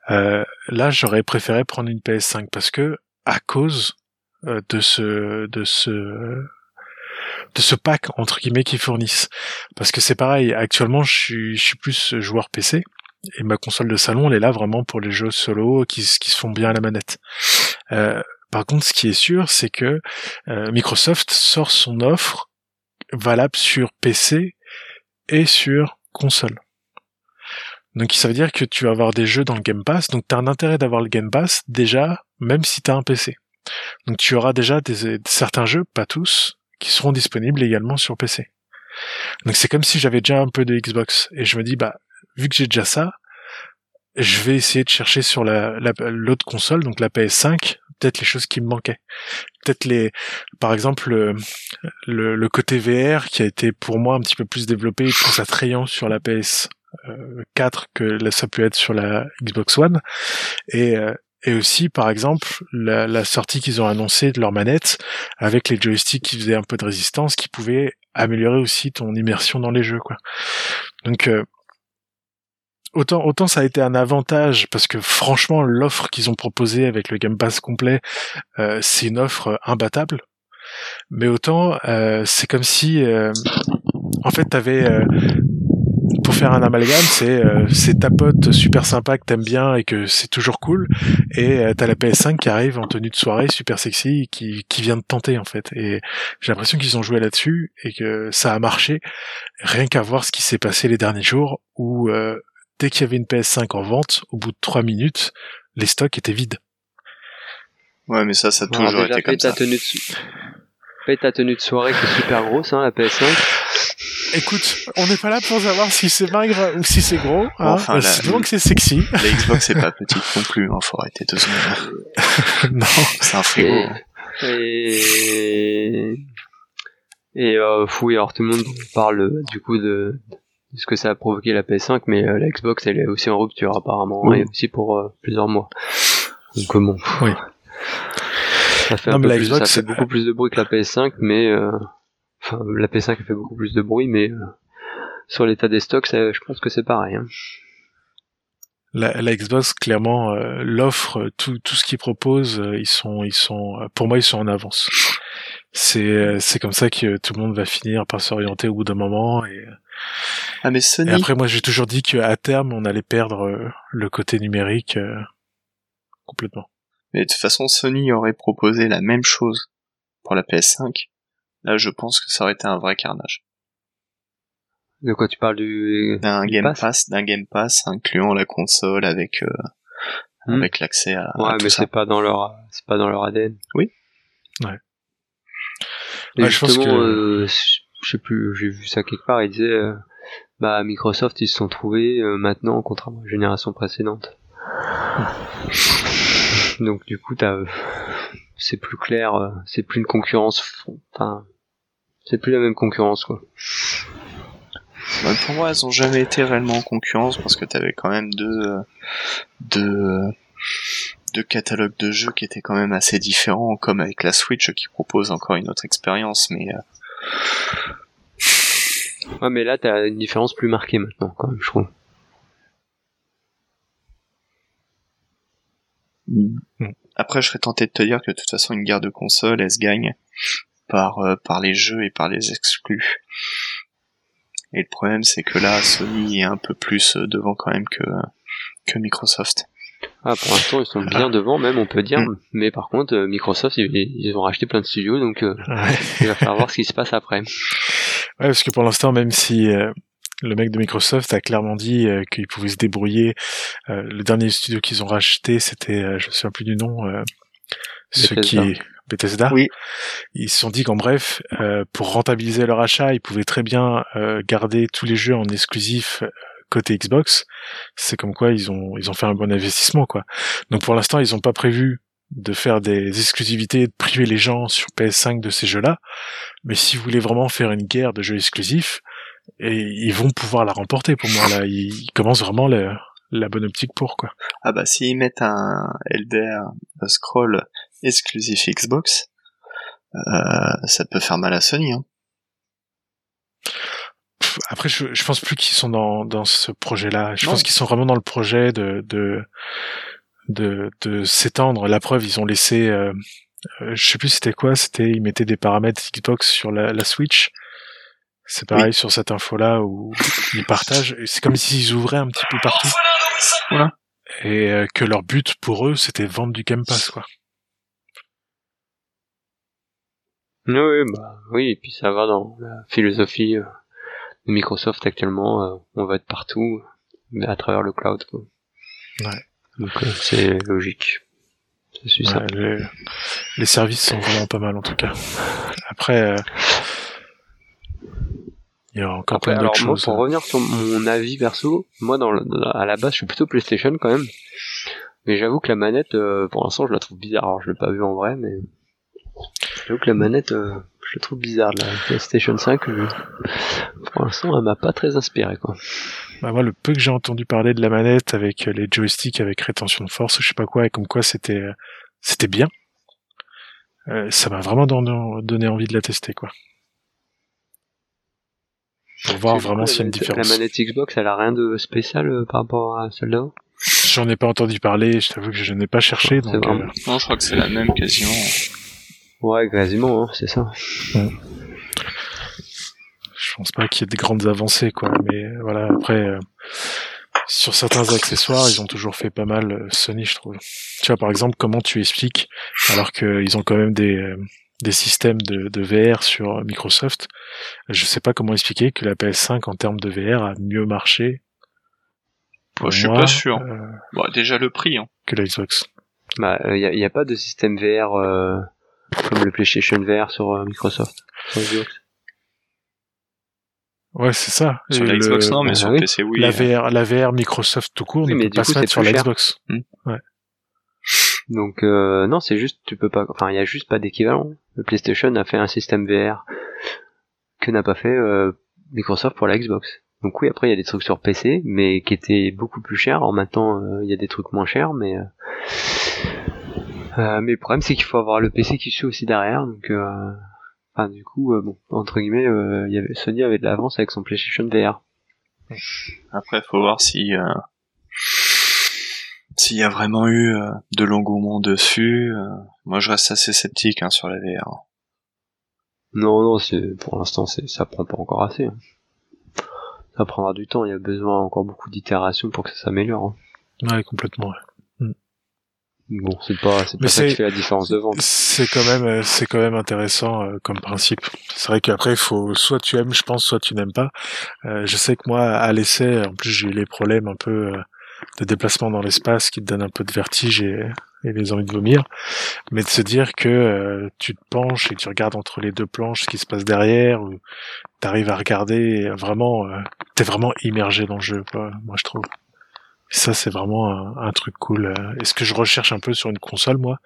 là, j'aurais préféré prendre une PS5 parce que à cause de ce de ce de ce pack entre guillemets qu'ils fournissent. Parce que c'est pareil, actuellement je suis je suis plus joueur PC. Et ma console de salon, elle est là vraiment pour les jeux solo qui, qui se font bien à la manette. Euh, par contre, ce qui est sûr, c'est que euh, Microsoft sort son offre valable sur PC et sur console. Donc ça veut dire que tu vas avoir des jeux dans le Game Pass, donc tu as un intérêt d'avoir le Game Pass déjà, même si tu as un PC. Donc tu auras déjà certains jeux, pas tous, qui seront disponibles également sur PC. Donc c'est comme si j'avais déjà un peu de Xbox et je me dis bah vu que j'ai déjà ça, je vais essayer de chercher sur la l'autre console, donc la PS5, peut-être les choses qui me manquaient. Peut-être les, par exemple, le, le, côté VR qui a été pour moi un petit peu plus développé, je trouve attrayant sur la PS4 que ça peut être sur la Xbox One. Et, euh, et aussi, par exemple, la, la sortie qu'ils ont annoncée de leur manette avec les joysticks qui faisaient un peu de résistance, qui pouvaient améliorer aussi ton immersion dans les jeux, quoi. Donc, euh, autant autant ça a été un avantage parce que franchement l'offre qu'ils ont proposée avec le Game Pass complet euh, c'est une offre imbattable. Mais autant euh, c'est comme si euh, en fait t'avais pour faire un amalgame c'est c'est ta pote super sympa que t'aimes bien et que c'est toujours cool et t'as la PS5 qui arrive en tenue de soirée super sexy qui qui vient de tenter en fait. Et j'ai l'impression qu'ils ont joué là-dessus et que ça a marché rien qu'à voir ce qui s'est passé les derniers jours où dès qu'il y avait une PS5 en vente, au bout de 3 minutes, les stocks étaient vides. Ouais, mais ça, ça a toujours été comme ça. Tenue de... ta tenue de soirée qui est super grosse, hein, la PS5. Écoute, on n'est pas là pour savoir si c'est maigre ou si c'est gros. Hein. Enfin, que c'est sexy. La Xbox c'est pas petite non plus, hein, faut arrêter deux secondes. non. C'est un frigo. Et, et, euh, oui, alors tout le monde parle du coup de, ce que ça a provoqué la PS5, mais euh, la Xbox elle est aussi en rupture apparemment, et aussi pour euh, plusieurs mois. Donc euh, bon. Oui. Ça fait, un peu plus, ça fait beaucoup plus de bruit que la PS5, mais enfin la PS5 fait beaucoup plus de bruit, mais sur l'état des stocks, je pense que c'est pareil. Hein. La, la, Xbox clairement l'offre tout tout ce qu'ils proposent ils sont ils sont pour moi ils sont en avance c'est c'est comme ça que tout le monde va finir par s'orienter au bout d'un moment et ah mais Sony. Et après moi j'ai toujours dit qu'à terme on allait perdre euh, le côté numérique euh, complètement. Mais de toute façon Sony aurait proposé la même chose pour la PS5. Là je pense que ça aurait été un vrai carnage. De quoi tu parles du d'un Game Pass, d'un Game Pass incluant la console avec euh, hmm. avec l'accès à. Ouais, mais c'est pas dans leur c'est pas dans leur ADN. Oui. Ouais. ouais je pense que je sais plus, j'ai vu ça quelque part, il disait, euh, bah Microsoft ils se sont trouvés euh, maintenant contrairement à la génération précédente. Donc du coup t'as, c'est plus clair, euh, c'est plus une concurrence, enfin, c'est plus la même concurrence quoi. Bah, pour moi, elles ont jamais été réellement en concurrence parce que t'avais quand même deux, deux, deux catalogues de jeux qui étaient quand même assez différents, comme avec la Switch qui propose encore une autre expérience, mais Ouais, mais là, t'as une différence plus marquée maintenant, quand même, je trouve. Mm. Après, je serais tenté de te dire que de toute façon, une guerre de console, elle se gagne par, euh, par les jeux et par les exclus. Et le problème, c'est que là, Sony est un peu plus euh, devant quand même que Microsoft. Ah, pour l'instant, ils sont bien devant, même, on peut dire. Mm. Mais par contre, euh, Microsoft, ils, ont racheté plein de studios, donc il va falloir voir ce qui se passe après. Ouais, parce que pour l'instant, même si euh, le mec de Microsoft a clairement dit euh, qu'il pouvait se débrouiller, euh, le dernier studio qu'ils ont racheté, c'était, je me souviens plus du nom, ce qui est Bethesda. Oui. Ils se sont dit qu'en bref, pour rentabiliser leur achat, ils pouvaient très bien garder tous les jeux en exclusif côté Xbox. C'est comme quoi ils ont ils ont fait un bon investissement quoi. Donc pour l'instant, ils n'ont pas prévu de faire des exclusivités, de priver les gens sur PS5 de ces jeux-là. Mais si vous voulez vraiment faire une guerre de jeux exclusifs, et ils vont pouvoir la remporter pour moi là. Ils, commencent vraiment la, bonne optique pour quoi. Ah bah s'ils mettent un Elder Scroll exclusif Xbox, euh, ça peut faire mal à Sony. Hein. Après, je, je pense plus qu'ils sont dans, dans ce projet-là. Je pense qu'ils sont vraiment dans le projet de, de de, de s'étendre. La preuve, ils ont laissé, euh, euh, je sais plus c'était quoi, c'était ils mettaient des paramètres Xbox sur la, la Switch. C'est pareil sur cette info-là où ils partagent. C'est comme s'ils ouvraient un petit peu partout. Voilà. Et euh, que leur but pour eux, c'était vendre du Game Pass, quoi. Oui, bah, oui, et puis ça va dans la philosophie euh, de Microsoft actuellement. euh, on va être partout, à travers le cloud. Quoi. Ouais. Donc euh, c'est logique. C'est suit ça. Ouais, les, les services sont vraiment pas mal en tout cas. Après, euh, il y a encore Après, plein d'autres moi, choses. pour revenir sur mon avis perso, moi dans le- dans- à la base, je suis plutôt PlayStation quand même. Mais j'avoue que la manette, euh, pour l'instant, je la trouve bizarre. Alors, je l'ai pas vu en vrai, mais j'avoue que la manette, euh, je la trouve bizarre. La PlayStation 5, je- pour l'instant, elle m'a pas très inspiré, quoi. Bah, moi, le peu que j'ai entendu parler de la manette avec euh, les joysticks avec rétention de force, je sais pas quoi, et comme quoi c'était euh, c'était bien. euh, ça m'a vraiment don- donné envie de la tester, quoi. Pour voir vraiment s'il y a une la manette- différence. La manette Xbox, elle a rien de spécial euh, par rapport à celle-là? J'en ai pas entendu parler, je t'avoue que je n'ai pas cherché, donc euh, Non, je crois que c'est la même quasiment. Ouais, quasiment, hein, c'est ça. je pense pas qu'il y ait de grandes avancées, quoi. Mais euh, voilà, après, euh, sur certains accessoires, ils ont toujours fait pas mal euh, Sony, je trouve. Tu vois, par exemple, comment tu expliques, alors qu'ils ont quand même des, euh, des systèmes de, de VR sur Microsoft, je sais pas comment expliquer que la PS5 en termes de VR a mieux marché Moi, je suis moi, pas sûr. euh, Bon, déjà le prix. Hein. que la Xbox. Bah, il y, a, y a pas de système VR euh, comme le PlayStation VR sur euh, Microsoft. Sur Xbox. Ouais, c'est ça. Sur la le- Xbox, non, mais bah sur oui. PC, oui. la VR, la VR Microsoft tout court Oui, ne mais peut du pas coup, se mettre c'est sur la. Xbox. Donc euh, non, c'est juste tu peux pas. Enfin, il y a juste pas d'équivalent. Le PlayStation a fait un système VR que n'a pas fait euh, Microsoft pour la Xbox. Donc oui, après il y a des trucs sur PC, mais qui étaient beaucoup plus chers. En maintenant, euh, il y a des trucs moins chers, mais euh, mais le problème c'est qu'il faut avoir le PC qui suit aussi derrière. Donc euh, enfin du coup, euh, bon entre guillemets, euh, y avait Sony avait de l'avance avec son PlayStation VR. Après, faut voir si euh, s'il y a vraiment eu euh, de l'engouement dessus. euh. Moi, je reste assez sceptique hein, sur la VR. Non, non, c'est pour l'instant, c'est ça prend pas encore assez. hein. Ça prendra du temps. Il y a besoin encore beaucoup d'itérations pour que ça s'améliore. hein. Ouais, complètement. ouais. Bon, c'est pas, c'est pas ça qui fait la différence de vente. C'est quand même, euh, c'est quand même intéressant euh, comme principe. C'est vrai qu'après, il faut soit tu aimes, je pense, soit tu n'aimes pas. Euh, je sais que moi, à l'essai, en plus, j'ai eu les problèmes un peu euh, de déplacement dans l'espace qui te donnent un peu de vertige et, et les envies de vomir. Mais de se dire que euh, tu te penches et tu regardes entre les deux planches ce qui se passe derrière, ou t'arrives à regarder vraiment, euh, t'es vraiment immergé dans le jeu, quoi. Moi, je trouve. Et ça, c'est vraiment un, un truc cool. euh. Et ce que je recherche un peu sur une console, moi,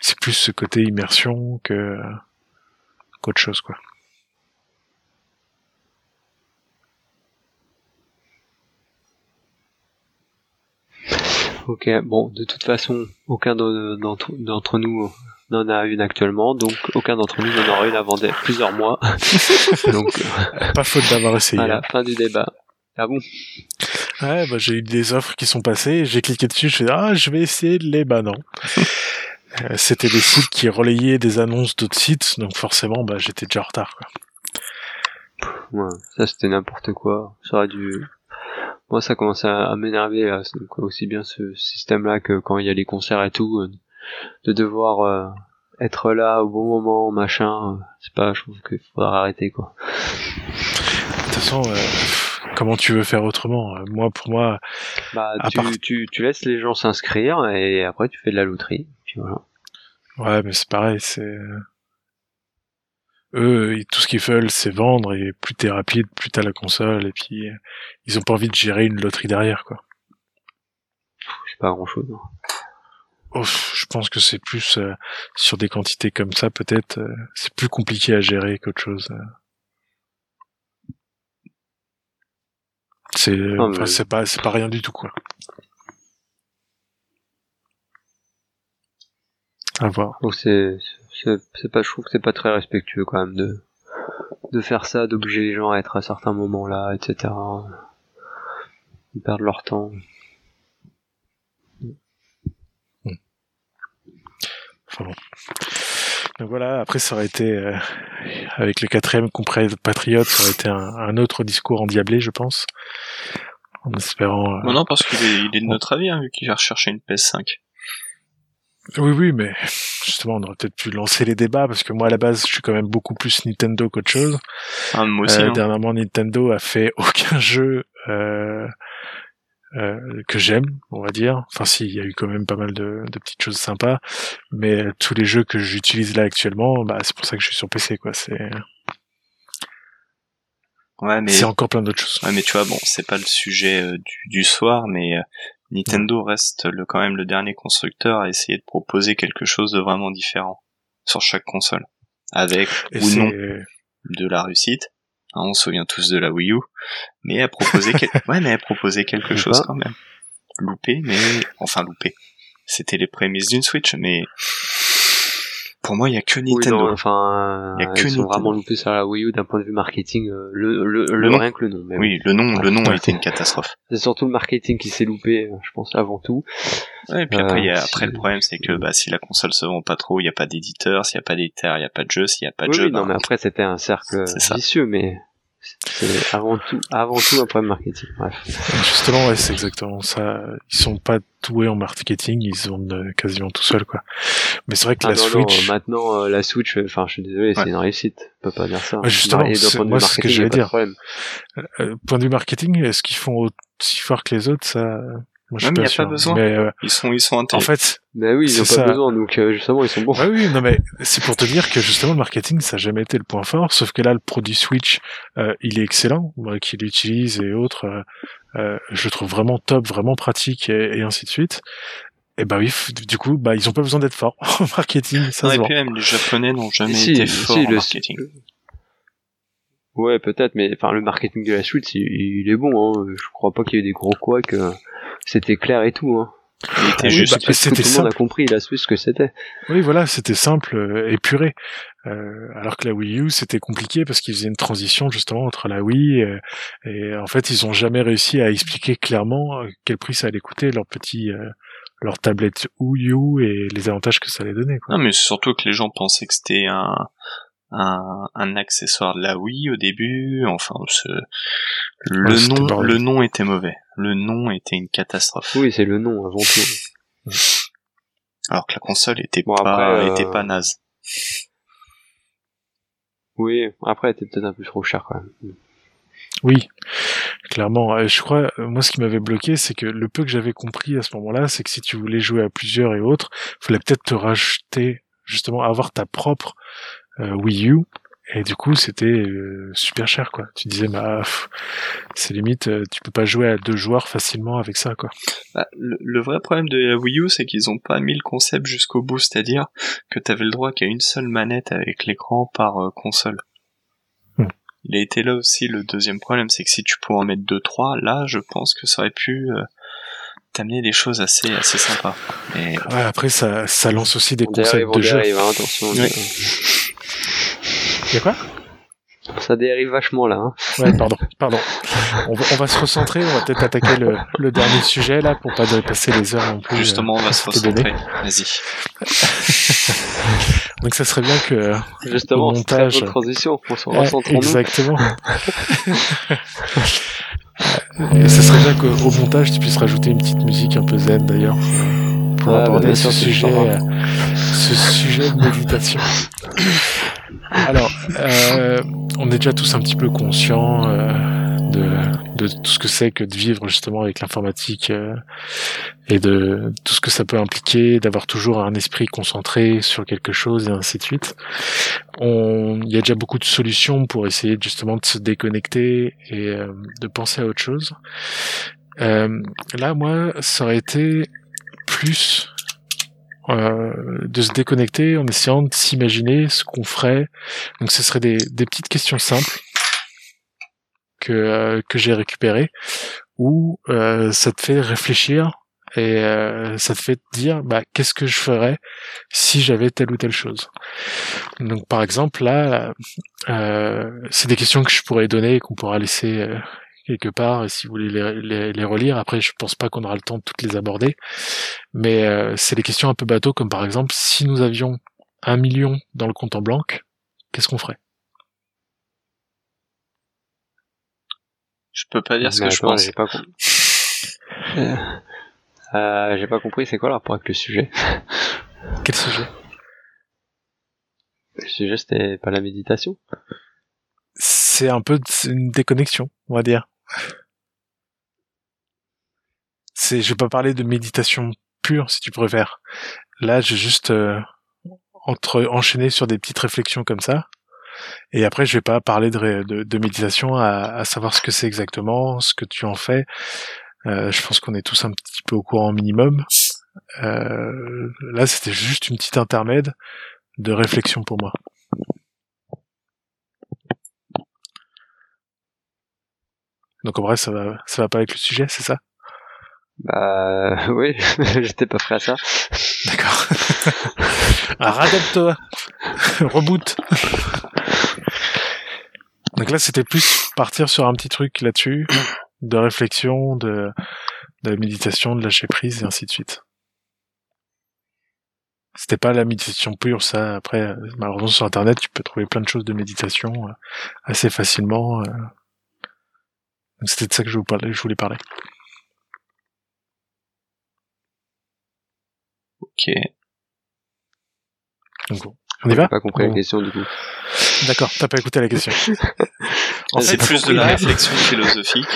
c'est plus ce côté immersion que qu'autre chose, quoi. Ok, bon, de toute façon, aucun de- d'entre nous n'en a une actuellement, donc aucun d'entre nous n'en aura une avant plusieurs mois. donc Pas faute d'avoir essayé. voilà, fin du débat. Ah bon? Ouais, bah, j'ai eu des offres qui sont passées, j'ai cliqué dessus, je fais ah je vais essayer de les bah non. Euh, C'était des sites qui relayaient des annonces d'autres sites, donc forcément bah j'étais déjà en retard quoi. Ouais, ça c'était n'importe quoi. Ça aurait dû. Moi, ça commence à, à m'énerver aussi bien ce système-là que quand il y a les concerts et tout, euh, de devoir euh, être là au bon moment, machin. euh, c'est pas. Je trouve qu'il faudra arrêter quoi. De toute façon, euh, comment tu veux faire autrement Euh, Moi pour moi, Bah, tu, part- tu, tu laisses les gens s'inscrire et après tu fais de la loterie. Puis voilà. ouais mais c'est pareil, c'est euh, eux, ils- tout ce qu'ils veulent, c'est vendre, et plus t'es rapide, plus t'as la console, et puis euh, ils ont pas envie de gérer une loterie derrière, quoi. C'est pas grand chose. Ouf, je pense que c'est plus euh, sur des quantités comme ça, peut-être, euh, c'est plus compliqué à gérer qu'autre chose. euh. C'est, mais- c'est pas, c'est pas rien du tout, quoi. À voir. Donc c'est, c'est, c'est pas, je trouve que c'est pas très respectueux quand même de, de faire ça, d'obliger les gens à être à certains moments là, etc. Ils perdent leur temps. Enfin bon. Donc voilà, après ça aurait été, euh, avec le quatrième compris Patriote, ça aurait été un, un, autre discours endiablé, je pense. En espérant... Euh... non, parce qu'il est, il est de notre avis, hein, vu qu'il va rechercher une PS5. Oui, oui, mais justement, on aurait peut-être pu lancer les débats, parce que moi, à la base, je suis quand même beaucoup plus Nintendo qu'autre chose. Ah, moi aussi. Euh, hein. Dernièrement, Nintendo a fait aucun jeu euh, euh, que j'aime, on va dire. Enfin, si, il y a eu quand même pas mal de, de petites choses sympas, mais tous les jeux que j'utilise là actuellement, bah, c'est pour ça que je suis sur PC, quoi. C'est Ouais, mais c'est encore plein d'autres choses. Ouais, mais tu vois, bon, c'est pas le sujet euh, du, du, soir, mais euh, Nintendo reste le, quand même le dernier constructeur à essayer de proposer quelque chose de vraiment différent sur chaque console, avec Et ou non de la réussite. Hein, on se souvient tous de la Wii U, mais elle proposait, quel- ouais, mais elle proposait quelque Ou chose pas. quand même. Loupé, mais enfin loupé. C'était les prémices d'une Switch, mais pour moi, il y a que Oui, Nintendo. non, enfin, Y a euh, que ils sont Nintendo. vraiment loupés sur la Wii U d'un point de vue marketing. euh, Le, le, le, Le nom. rien que le nom. Mais oui, le nom, le nom a été une catastrophe. C'est surtout le marketing qui s'est loupé, euh, je pense, avant tout. Ouais, et puis après, Euh, il y a, si- après le problème, c'est que bah, si la console se vend pas trop, il n'y a pas d'éditeur. S'il n'y a pas d'éditeur, il n'y a pas de jeu. S'il n'y a pas de oui, jeu, oui, non, bah, mais après, c'était un cercle vicieux, mais c'est avant tout, avant tout un problème marketing. Bref. Justement, ouais, c'est exactement ça. Ils sont pas doués en marketing, ils vendent euh, quasiment tout seuls, quoi. Mais c'est vrai que Ah la non, non, Switch, euh, maintenant, euh, la Switch, euh, enfin, je suis désolé, Ouais. c'est une réussite. On peut pas dire ça. Justement, c'est- moi, ce que pas de dire. euh, point de vue marketing, est-ce qu'ils font aussi fort que les autres, ça, moi, je suis pas y a sûr. pas besoin. Mais, euh, ils sont, ils sont en fait, Ben oui, ils ont C'est pas ça. besoin, donc euh, justement, ils sont bons. Ouais, oui, non, mais c'est pour te dire que justement le marketing, ça n'a jamais été le point fort, sauf que là, le produit Switch, euh, il est excellent, moi qui l'utilise et autres, euh, euh, je le trouve vraiment top, vraiment pratique et, et ainsi de suite. Et bah oui, du coup, bah ils ont pas besoin d'être forts en marketing, ça Non, se et puis même, les Japonais n'ont jamais Si, été si, forts en le- marketing. Ouais, peut-être, mais enfin, le marketing de la Switch, il, il est bon. Hein. Je crois pas qu'il y ait eu des gros couacs. Euh, C'était clair et tout. Hein. Il était Oui, juste bah, Tout, tout c'était le monde a simple. compris la Switch ce que c'était. Oui, voilà, c'était simple, euh, épuré. Euh, alors que la Wii U, c'était compliqué parce qu'ils faisaient une transition justement entre la Wii euh, et en fait, ils ont jamais réussi à expliquer clairement euh, quel prix ça allait coûter leur petit euh, leur tablette Wii U et les avantages que ça allait donner. Quoi. Non, mais surtout que les gens pensaient que c'était un, un, un accessoire de la Wii au début. Enfin, ce- le Ouais, nom, le nom était mauvais. Le nom était une catastrophe. Oui, c'est le nom avant tout. Alors que la console était Bon, pas, après, euh, était pas naze. Oui, après, elle était peut-être un peu trop cher quand même. Oui, clairement. Euh, Je crois, moi, ce qui m'avait bloqué, c'est que le peu que j'avais compris à ce moment-là, c'est que si tu voulais jouer à plusieurs et autres, fallait peut-être te racheter, justement, avoir ta propre Wii U. Et du coup, c'était euh, super cher, quoi. Tu disais, bah, c'est limite, euh, tu peux pas jouer à deux joueurs facilement avec ça, quoi. Bah, le, le vrai problème de la Wii U, c'est qu'ils ont pas mis le concept jusqu'au bout, c'est-à-dire que t'avais le droit qu'à une seule manette avec l'écran par euh, console. Hmm. Il a été là aussi le deuxième problème, c'est que si tu pouvais en mettre deux, trois, là, je pense que ça aurait pu euh, t'amener des choses assez, assez sympas. Ouais, après, ça, ça lance aussi des On concepts dérive, de jeu. dérive, hein, attention. Ouais. Y a quoi? Ça dérive vachement là. Hein. Ouais, pardon, pardon. On va, on va se recentrer, on va peut-être attaquer le, le dernier sujet, là, pour pas dépasser les heures non plus. euh, justement, on va se recentrer. Vas-y. Donc ça serait bien que Justement, très montage. bonne transition. On se Ouais, recentre en nous. exactement. Et ça serait bien qu'au montage tu puisses rajouter une petite musique un peu zen d'ailleurs euh, pour Ah, aborder ce sujet, euh, ce sujet de méditation. Alors, euh, on est déjà tous un petit peu conscients euh, de, de tout ce que c'est que de vivre justement avec l'informatique euh, et de tout ce que ça peut impliquer, d'avoir toujours un esprit concentré sur quelque chose et ainsi de suite. Il y a déjà beaucoup de solutions pour essayer justement de se déconnecter et euh, de penser à autre chose. Euh, là, moi, ça aurait été plus euh, de se déconnecter en essayant de s'imaginer ce qu'on ferait. Donc, ce serait des, des petites questions simples que euh, que j'ai récupérées où euh, ça te fait réfléchir et euh, ça te fait dire bah qu'est-ce que je ferais si j'avais telle ou telle chose? Donc par exemple là, euh, c'est des questions que je pourrais donner et qu'on pourra laisser euh, quelque part et si vous voulez les, les, les relire. Après je pense pas qu'on aura le temps de toutes les aborder, mais euh, c'est des questions un peu bateau comme par exemple si nous avions un million dans le compte en blanc, qu'est-ce qu'on ferait? Je peux pas dire ce que je pense. J'ai pas, com- Euh, euh, j'ai pas compris, c'est quoi le rapport avec le sujet? Quel sujet? Le sujet, c'était pas la méditation? C'est un peu une déconnexion, on va dire. C'est, je vais pas parler de méditation pure, si tu préfères. Là, j'ai juste euh, entre enchaîné sur des petites réflexions comme ça. Et après, je vais pas parler de, de, méditation à, à savoir ce que c'est exactement, ce que tu en fais. Euh, je pense qu'on est tous un petit peu au courant minimum. Euh, là, c'était juste une petite intermède de réflexion pour moi. Donc en vrai, ça va, ça va pas avec le sujet, c'est ça? Bah oui, j'étais pas prêt à ça. D'accord. ah, radapte-toi. Reboot. Donc là, c'était plus partir sur un petit truc là-dessus, de réflexion, de, de méditation, de lâcher prise, et ainsi de suite. C'était pas la méditation pure, ça. Après, euh, malheureusement, sur Internet, tu peux trouver plein de choses de méditation euh, assez facilement. Donc c'était de ça que je, vous parlais, je voulais parler. Ok. Donc bon. On y va? J'ai pas compris Bon. la question du coup. D'accord, t'as pas écouté la question. C'est plus de la réflexion philosophique.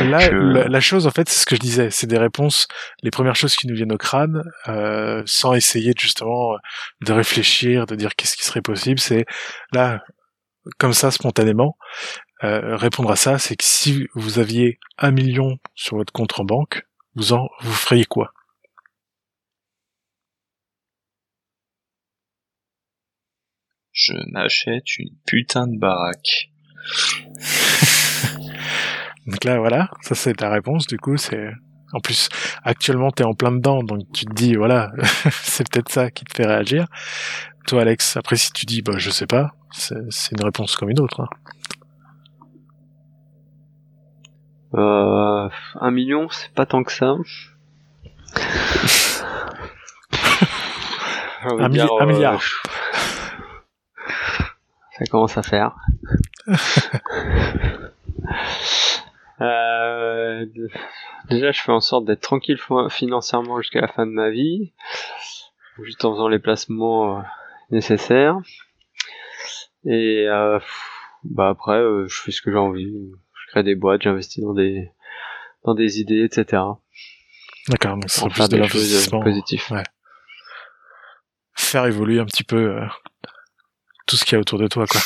Là, que- la, la chose, en fait, c'est ce que je disais, c'est des réponses, les premières choses qui nous viennent au crâne, euh, sans essayer de, justement de réfléchir, de dire qu'est-ce qui serait possible. C'est là, comme ça, spontanément, euh, répondre à ça, c'est que si vous aviez un million sur votre compte en banque, vous en, vous feriez quoi? Je m'achète une putain de baraque. Donc là, voilà, ça c'est ta réponse. Du coup, c'est en plus actuellement t'es en plein dedans, donc tu te dis voilà, c'est peut-être ça qui te fait réagir. Toi, Alex, après si tu dis bah je sais pas, c'est c'est une réponse comme une autre. hein. Euh, un million, c'est pas tant que ça. Un un euh, milliard. Ça commence à faire. Euh, déjà, je fais en sorte d'être tranquille fin- financièrement jusqu'à la fin de ma vie, juste en faisant les placements euh, nécessaires. Et euh, bah après, euh, je fais ce que j'ai envie. Des boîtes, j'investis dans des dans des idées, etc. D'accord, donc ce serait Pour plus faire de euh, l'investissement. positives. Faire évoluer un petit peu euh, tout ce qu'il y a autour de toi, quoi.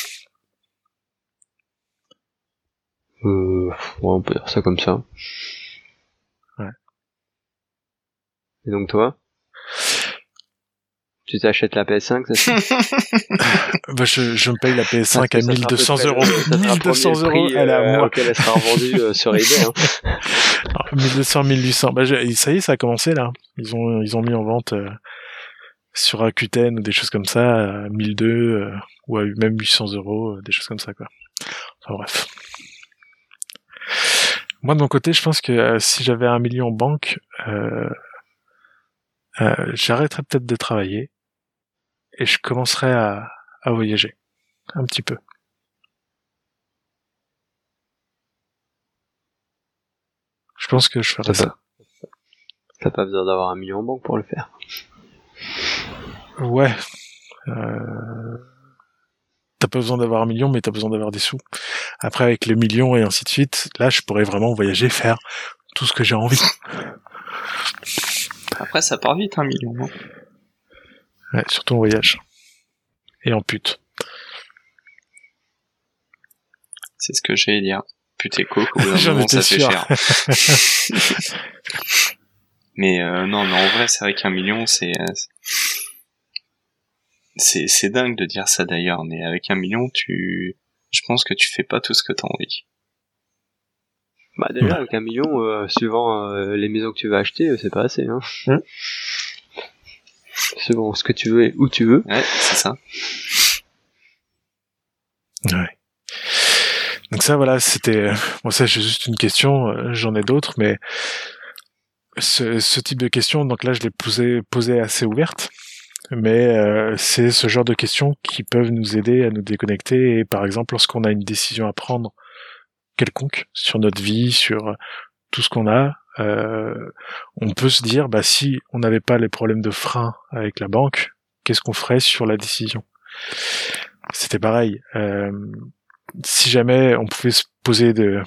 Euh, ouais, on peut dire ça comme ça. Ouais. Et donc toi? Tu t'achètes la PS5, c'est ça Bah, je, je me paye la PS5 Parce que à ça sera 1200 peu près euros. le- ça sera 1200 premier euros, prix, elle est à euh, moi. auquel elle sera revendue euh, sur eBay. Hein. Ah, 1200, 1800. Bah, je- ça y est, ça a commencé là. Ils ont, ils ont mis en vente euh, sur Rakuten ou des choses comme ça, à 1002 euh, ou à même 800 euros, euh, des choses comme ça quoi. Enfin bref. Moi de mon côté, je pense que euh, si j'avais un million en banque, euh, euh, j'arrêterais peut-être de travailler et je commencerais à, à voyager un petit peu. Je pense que je ferais T'as ça. t'as pas besoin d'avoir un million en banque pour le faire. Ouais. Euh... T'as pas besoin d'avoir un million, mais t'as besoin d'avoir des sous. Après, avec les millions et ainsi de suite, là, je pourrais vraiment voyager, faire tout ce que j'ai envie. Après, ça part vite, un million. hein. Ouais, surtout en voyage. Et en pute. C'est ce que j'allais dire. Putain, coke, au bout d'un J'en moment, ça fait cher. mais euh, non, mais en vrai, c'est vrai qu'un million, c'est... euh, c'est c'est dingue de dire ça d'ailleurs, mais avec un million, tu... Je pense que tu fais pas tout ce que t'as envie. Bah déjà, avec un million, euh, suivant euh, les maisons que tu veux acheter, euh, c'est pas assez. Hein? Hmm. Selon ce que tu veux et où tu veux. Ouais, c'est ça. Ouais. Donc ça, voilà, c'était... Bon, ça, c'est juste une question, euh, j'en ai d'autres, mais ce, ce type de question, donc là, je l'ai posé, posé assez ouverte. mais euh, c'est ce genre de questions qui peuvent nous aider à nous déconnecter. Et par exemple, lorsqu'on a une décision à prendre quelconque sur notre vie, sur tout ce qu'on a, euh, on peut se dire, bah si on n'avait pas les problèmes de frein avec la banque, qu'est-ce qu'on ferait sur la décision? C'était pareil. Euh, si jamais on pouvait se poser de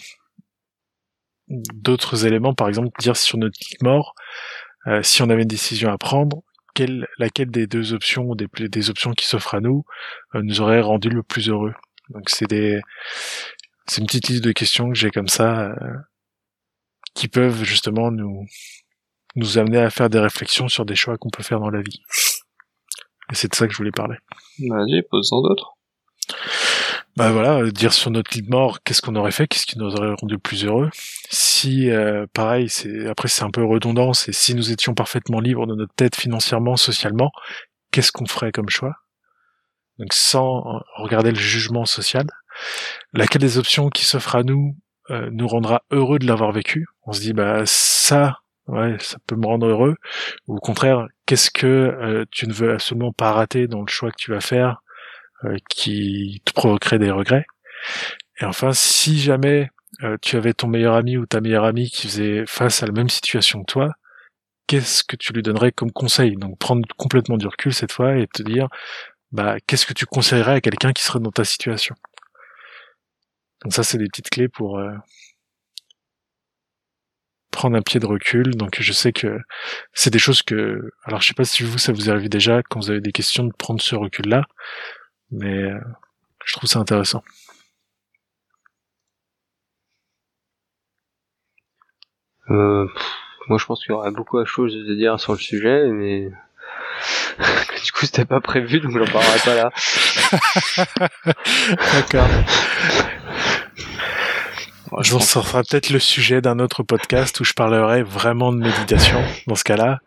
d'autres éléments, par exemple dire sur notre mort, euh, si on avait une décision à prendre, quelle, laquelle des deux options des, des options qui s'offrent à nous nous aurait rendu le plus heureux? Donc c'est des c'est une petite liste de questions que j'ai comme ça qui peuvent justement nous nous amener à faire des réflexions sur des choix qu'on peut faire dans la vie. Et c'est de ça que je voulais parler. Vas-y, pose-en d'autres bah voilà, euh, dire sur notre lit de mort, qu'est-ce qu'on aurait fait, qu'est-ce qui nous aurait rendu plus heureux. Si, euh, pareil, c'est après c'est un peu redondant, c'est si nous étions parfaitement libres de notre tête financièrement, socialement, qu'est-ce qu'on ferait comme choix? Donc sans regarder le jugement social, laquelle des options qui s'offrent à nous euh, nous rendra heureux de l'avoir vécu On se dit bah ça, ouais, ça peut me rendre heureux. Ou au contraire, qu'est-ce que tu ne veux absolument pas rater dans le choix que tu vas faire euh, qui te provoquerait des regrets? Et enfin, si jamais euh, tu avais ton meilleur ami ou ta meilleure amie qui faisait face à la même situation que toi, qu'est-ce que tu lui donnerais comme conseil? Donc prendre complètement du recul cette fois et te dire, bah, qu'est-ce que tu conseillerais à quelqu'un qui serait dans ta situation? Donc ça, c'est des petites clés pour euh, prendre un pied de recul. Donc je sais que c'est des choses que, alors je sais pas si vous ça vous arrive déjà quand vous avez des questions de prendre ce recul-là mais euh, je trouve ça intéressant. Euh, moi, je pense qu'il y aurait beaucoup de choses à dire sur le sujet, mais du coup, c'était pas prévu, donc j'en parlerai pas là. D'accord. Je sera peut-être le sujet d'un autre podcast où je parlerai vraiment de méditation, dans ce cas-là,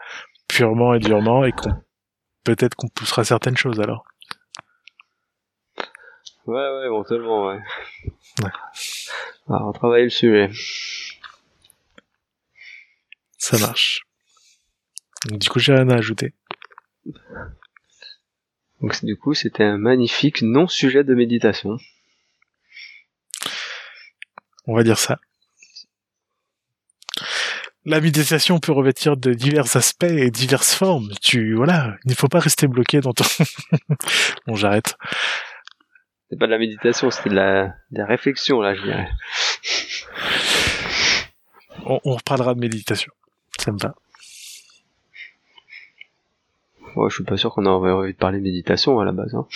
purement et durement, et qu'on peut-être qu'on poussera certaines choses alors. Ouais, ouais, éventuellement, ouais. ouais. Alors, on travaille le sujet. Ça marche. du coup, j'ai rien à ajouter. Donc, du coup, c'était un magnifique non-sujet de méditation. On va dire ça. La méditation peut revêtir de divers aspects et diverses formes. Tu, voilà, il ne faut pas rester bloqué dans ton... bon, j'arrête. C'est pas de la méditation, c'était de la, de la réflexion, là, je dirais. On, on, reparlera de méditation. Ça me va. Ouais, je suis pas sûr qu'on aurait envie de parler de méditation à la base. Hein.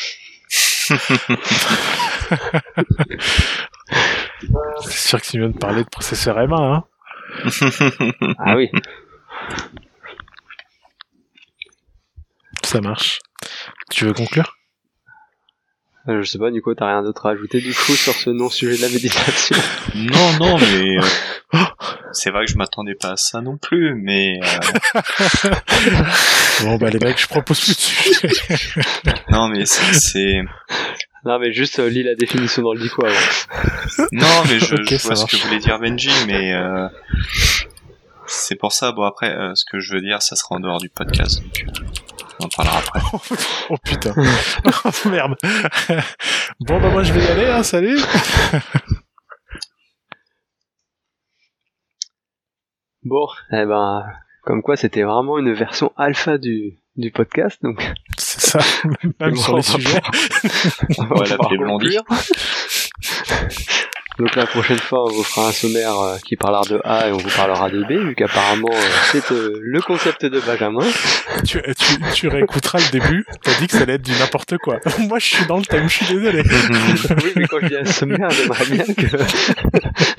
c'est sûr que c'est mieux de parler de processeur M1, hein Ah oui. Ça marche. Tu veux conclure? Euh, je sais pas, Nico, t'as rien d'autre à ajouter du coup sur ce non-sujet de la méditation? Non, non, mais euh, c'est vrai que je m'attendais pas à ça non plus, mais. Euh... bon bah les mecs, je propose plus de sujet. non, mais c'est. Non, mais juste euh, lis la définition dans le dico avant. non, mais je, okay, je vois ce que voulait dire Benji, mais euh, c'est pour ça. Bon après, ce que je veux dire, ça sera en dehors du podcast. Donc, on en parlera après. oh putain. oh merde. bon bah moi je vais y aller, hein, salut. bon, eh ben, comme quoi c'était vraiment une version alpha du, du podcast, donc. Ça, même sur les sujets. on va l'appeler Blondie. Donc la prochaine fois, on vous fera un sommaire euh, qui parlera de A et on vous parlera de B, vu qu'apparemment euh, c'est euh, le concept de Benjamin. Tu, tu, tu réécouteras le début, t'as dit que ça allait être du n'importe quoi. Moi je suis dans le thème, je suis désolé. oui, mais quand je dis un sommaire, j'aimerais bien que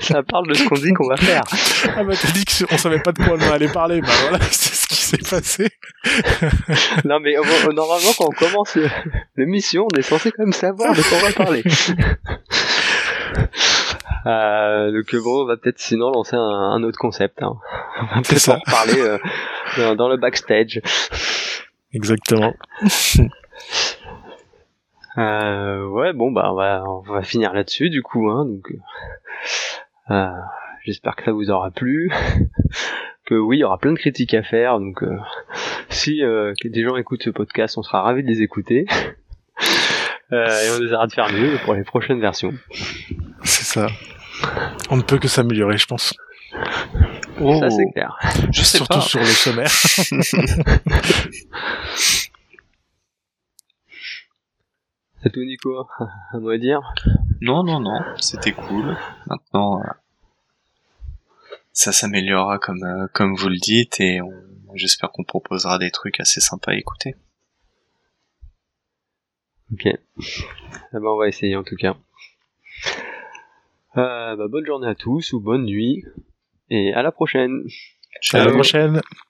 ça parle de ce qu'on dit qu'on va faire. Ah bah t'as dit qu'on savait pas de quoi on allait parler, bah voilà, c'est ce qui s'est passé. non mais normalement quand on commence l'émission, on est censé quand même savoir de quoi on va parler. Euh, donc bon, on va peut-être sinon lancer un, un autre concept. Hein. On va peut-être en parler euh, dans, dans, le backstage. Exactement. euh, ouais, bon bah on va on va finir là-dessus du coup. Hein, donc euh, j'espère que ça vous aura plu. que oui, il y aura plein de critiques à faire, donc euh, si euh, des gens écoutent ce podcast, on sera ravis de les écouter. Euh, et on essaiera de faire mieux pour les prochaines versions. C'est ça. On ne peut que s'améliorer, je pense. Oh, Ça c'est clair. je sais Surtout pas. sur le sommaire. C'est tout Nico, à moi dire. Non, non, non, c'était cool. Maintenant, euh, ça s'améliorera comme euh, comme vous le dites et on- j'espère qu'on proposera des trucs assez sympas à écouter. Ok. Eh ben, on va essayer en tout cas. Euh, bah, bonne journée à tous ou bonne nuit et à la prochaine. À la Ciao. prochaine.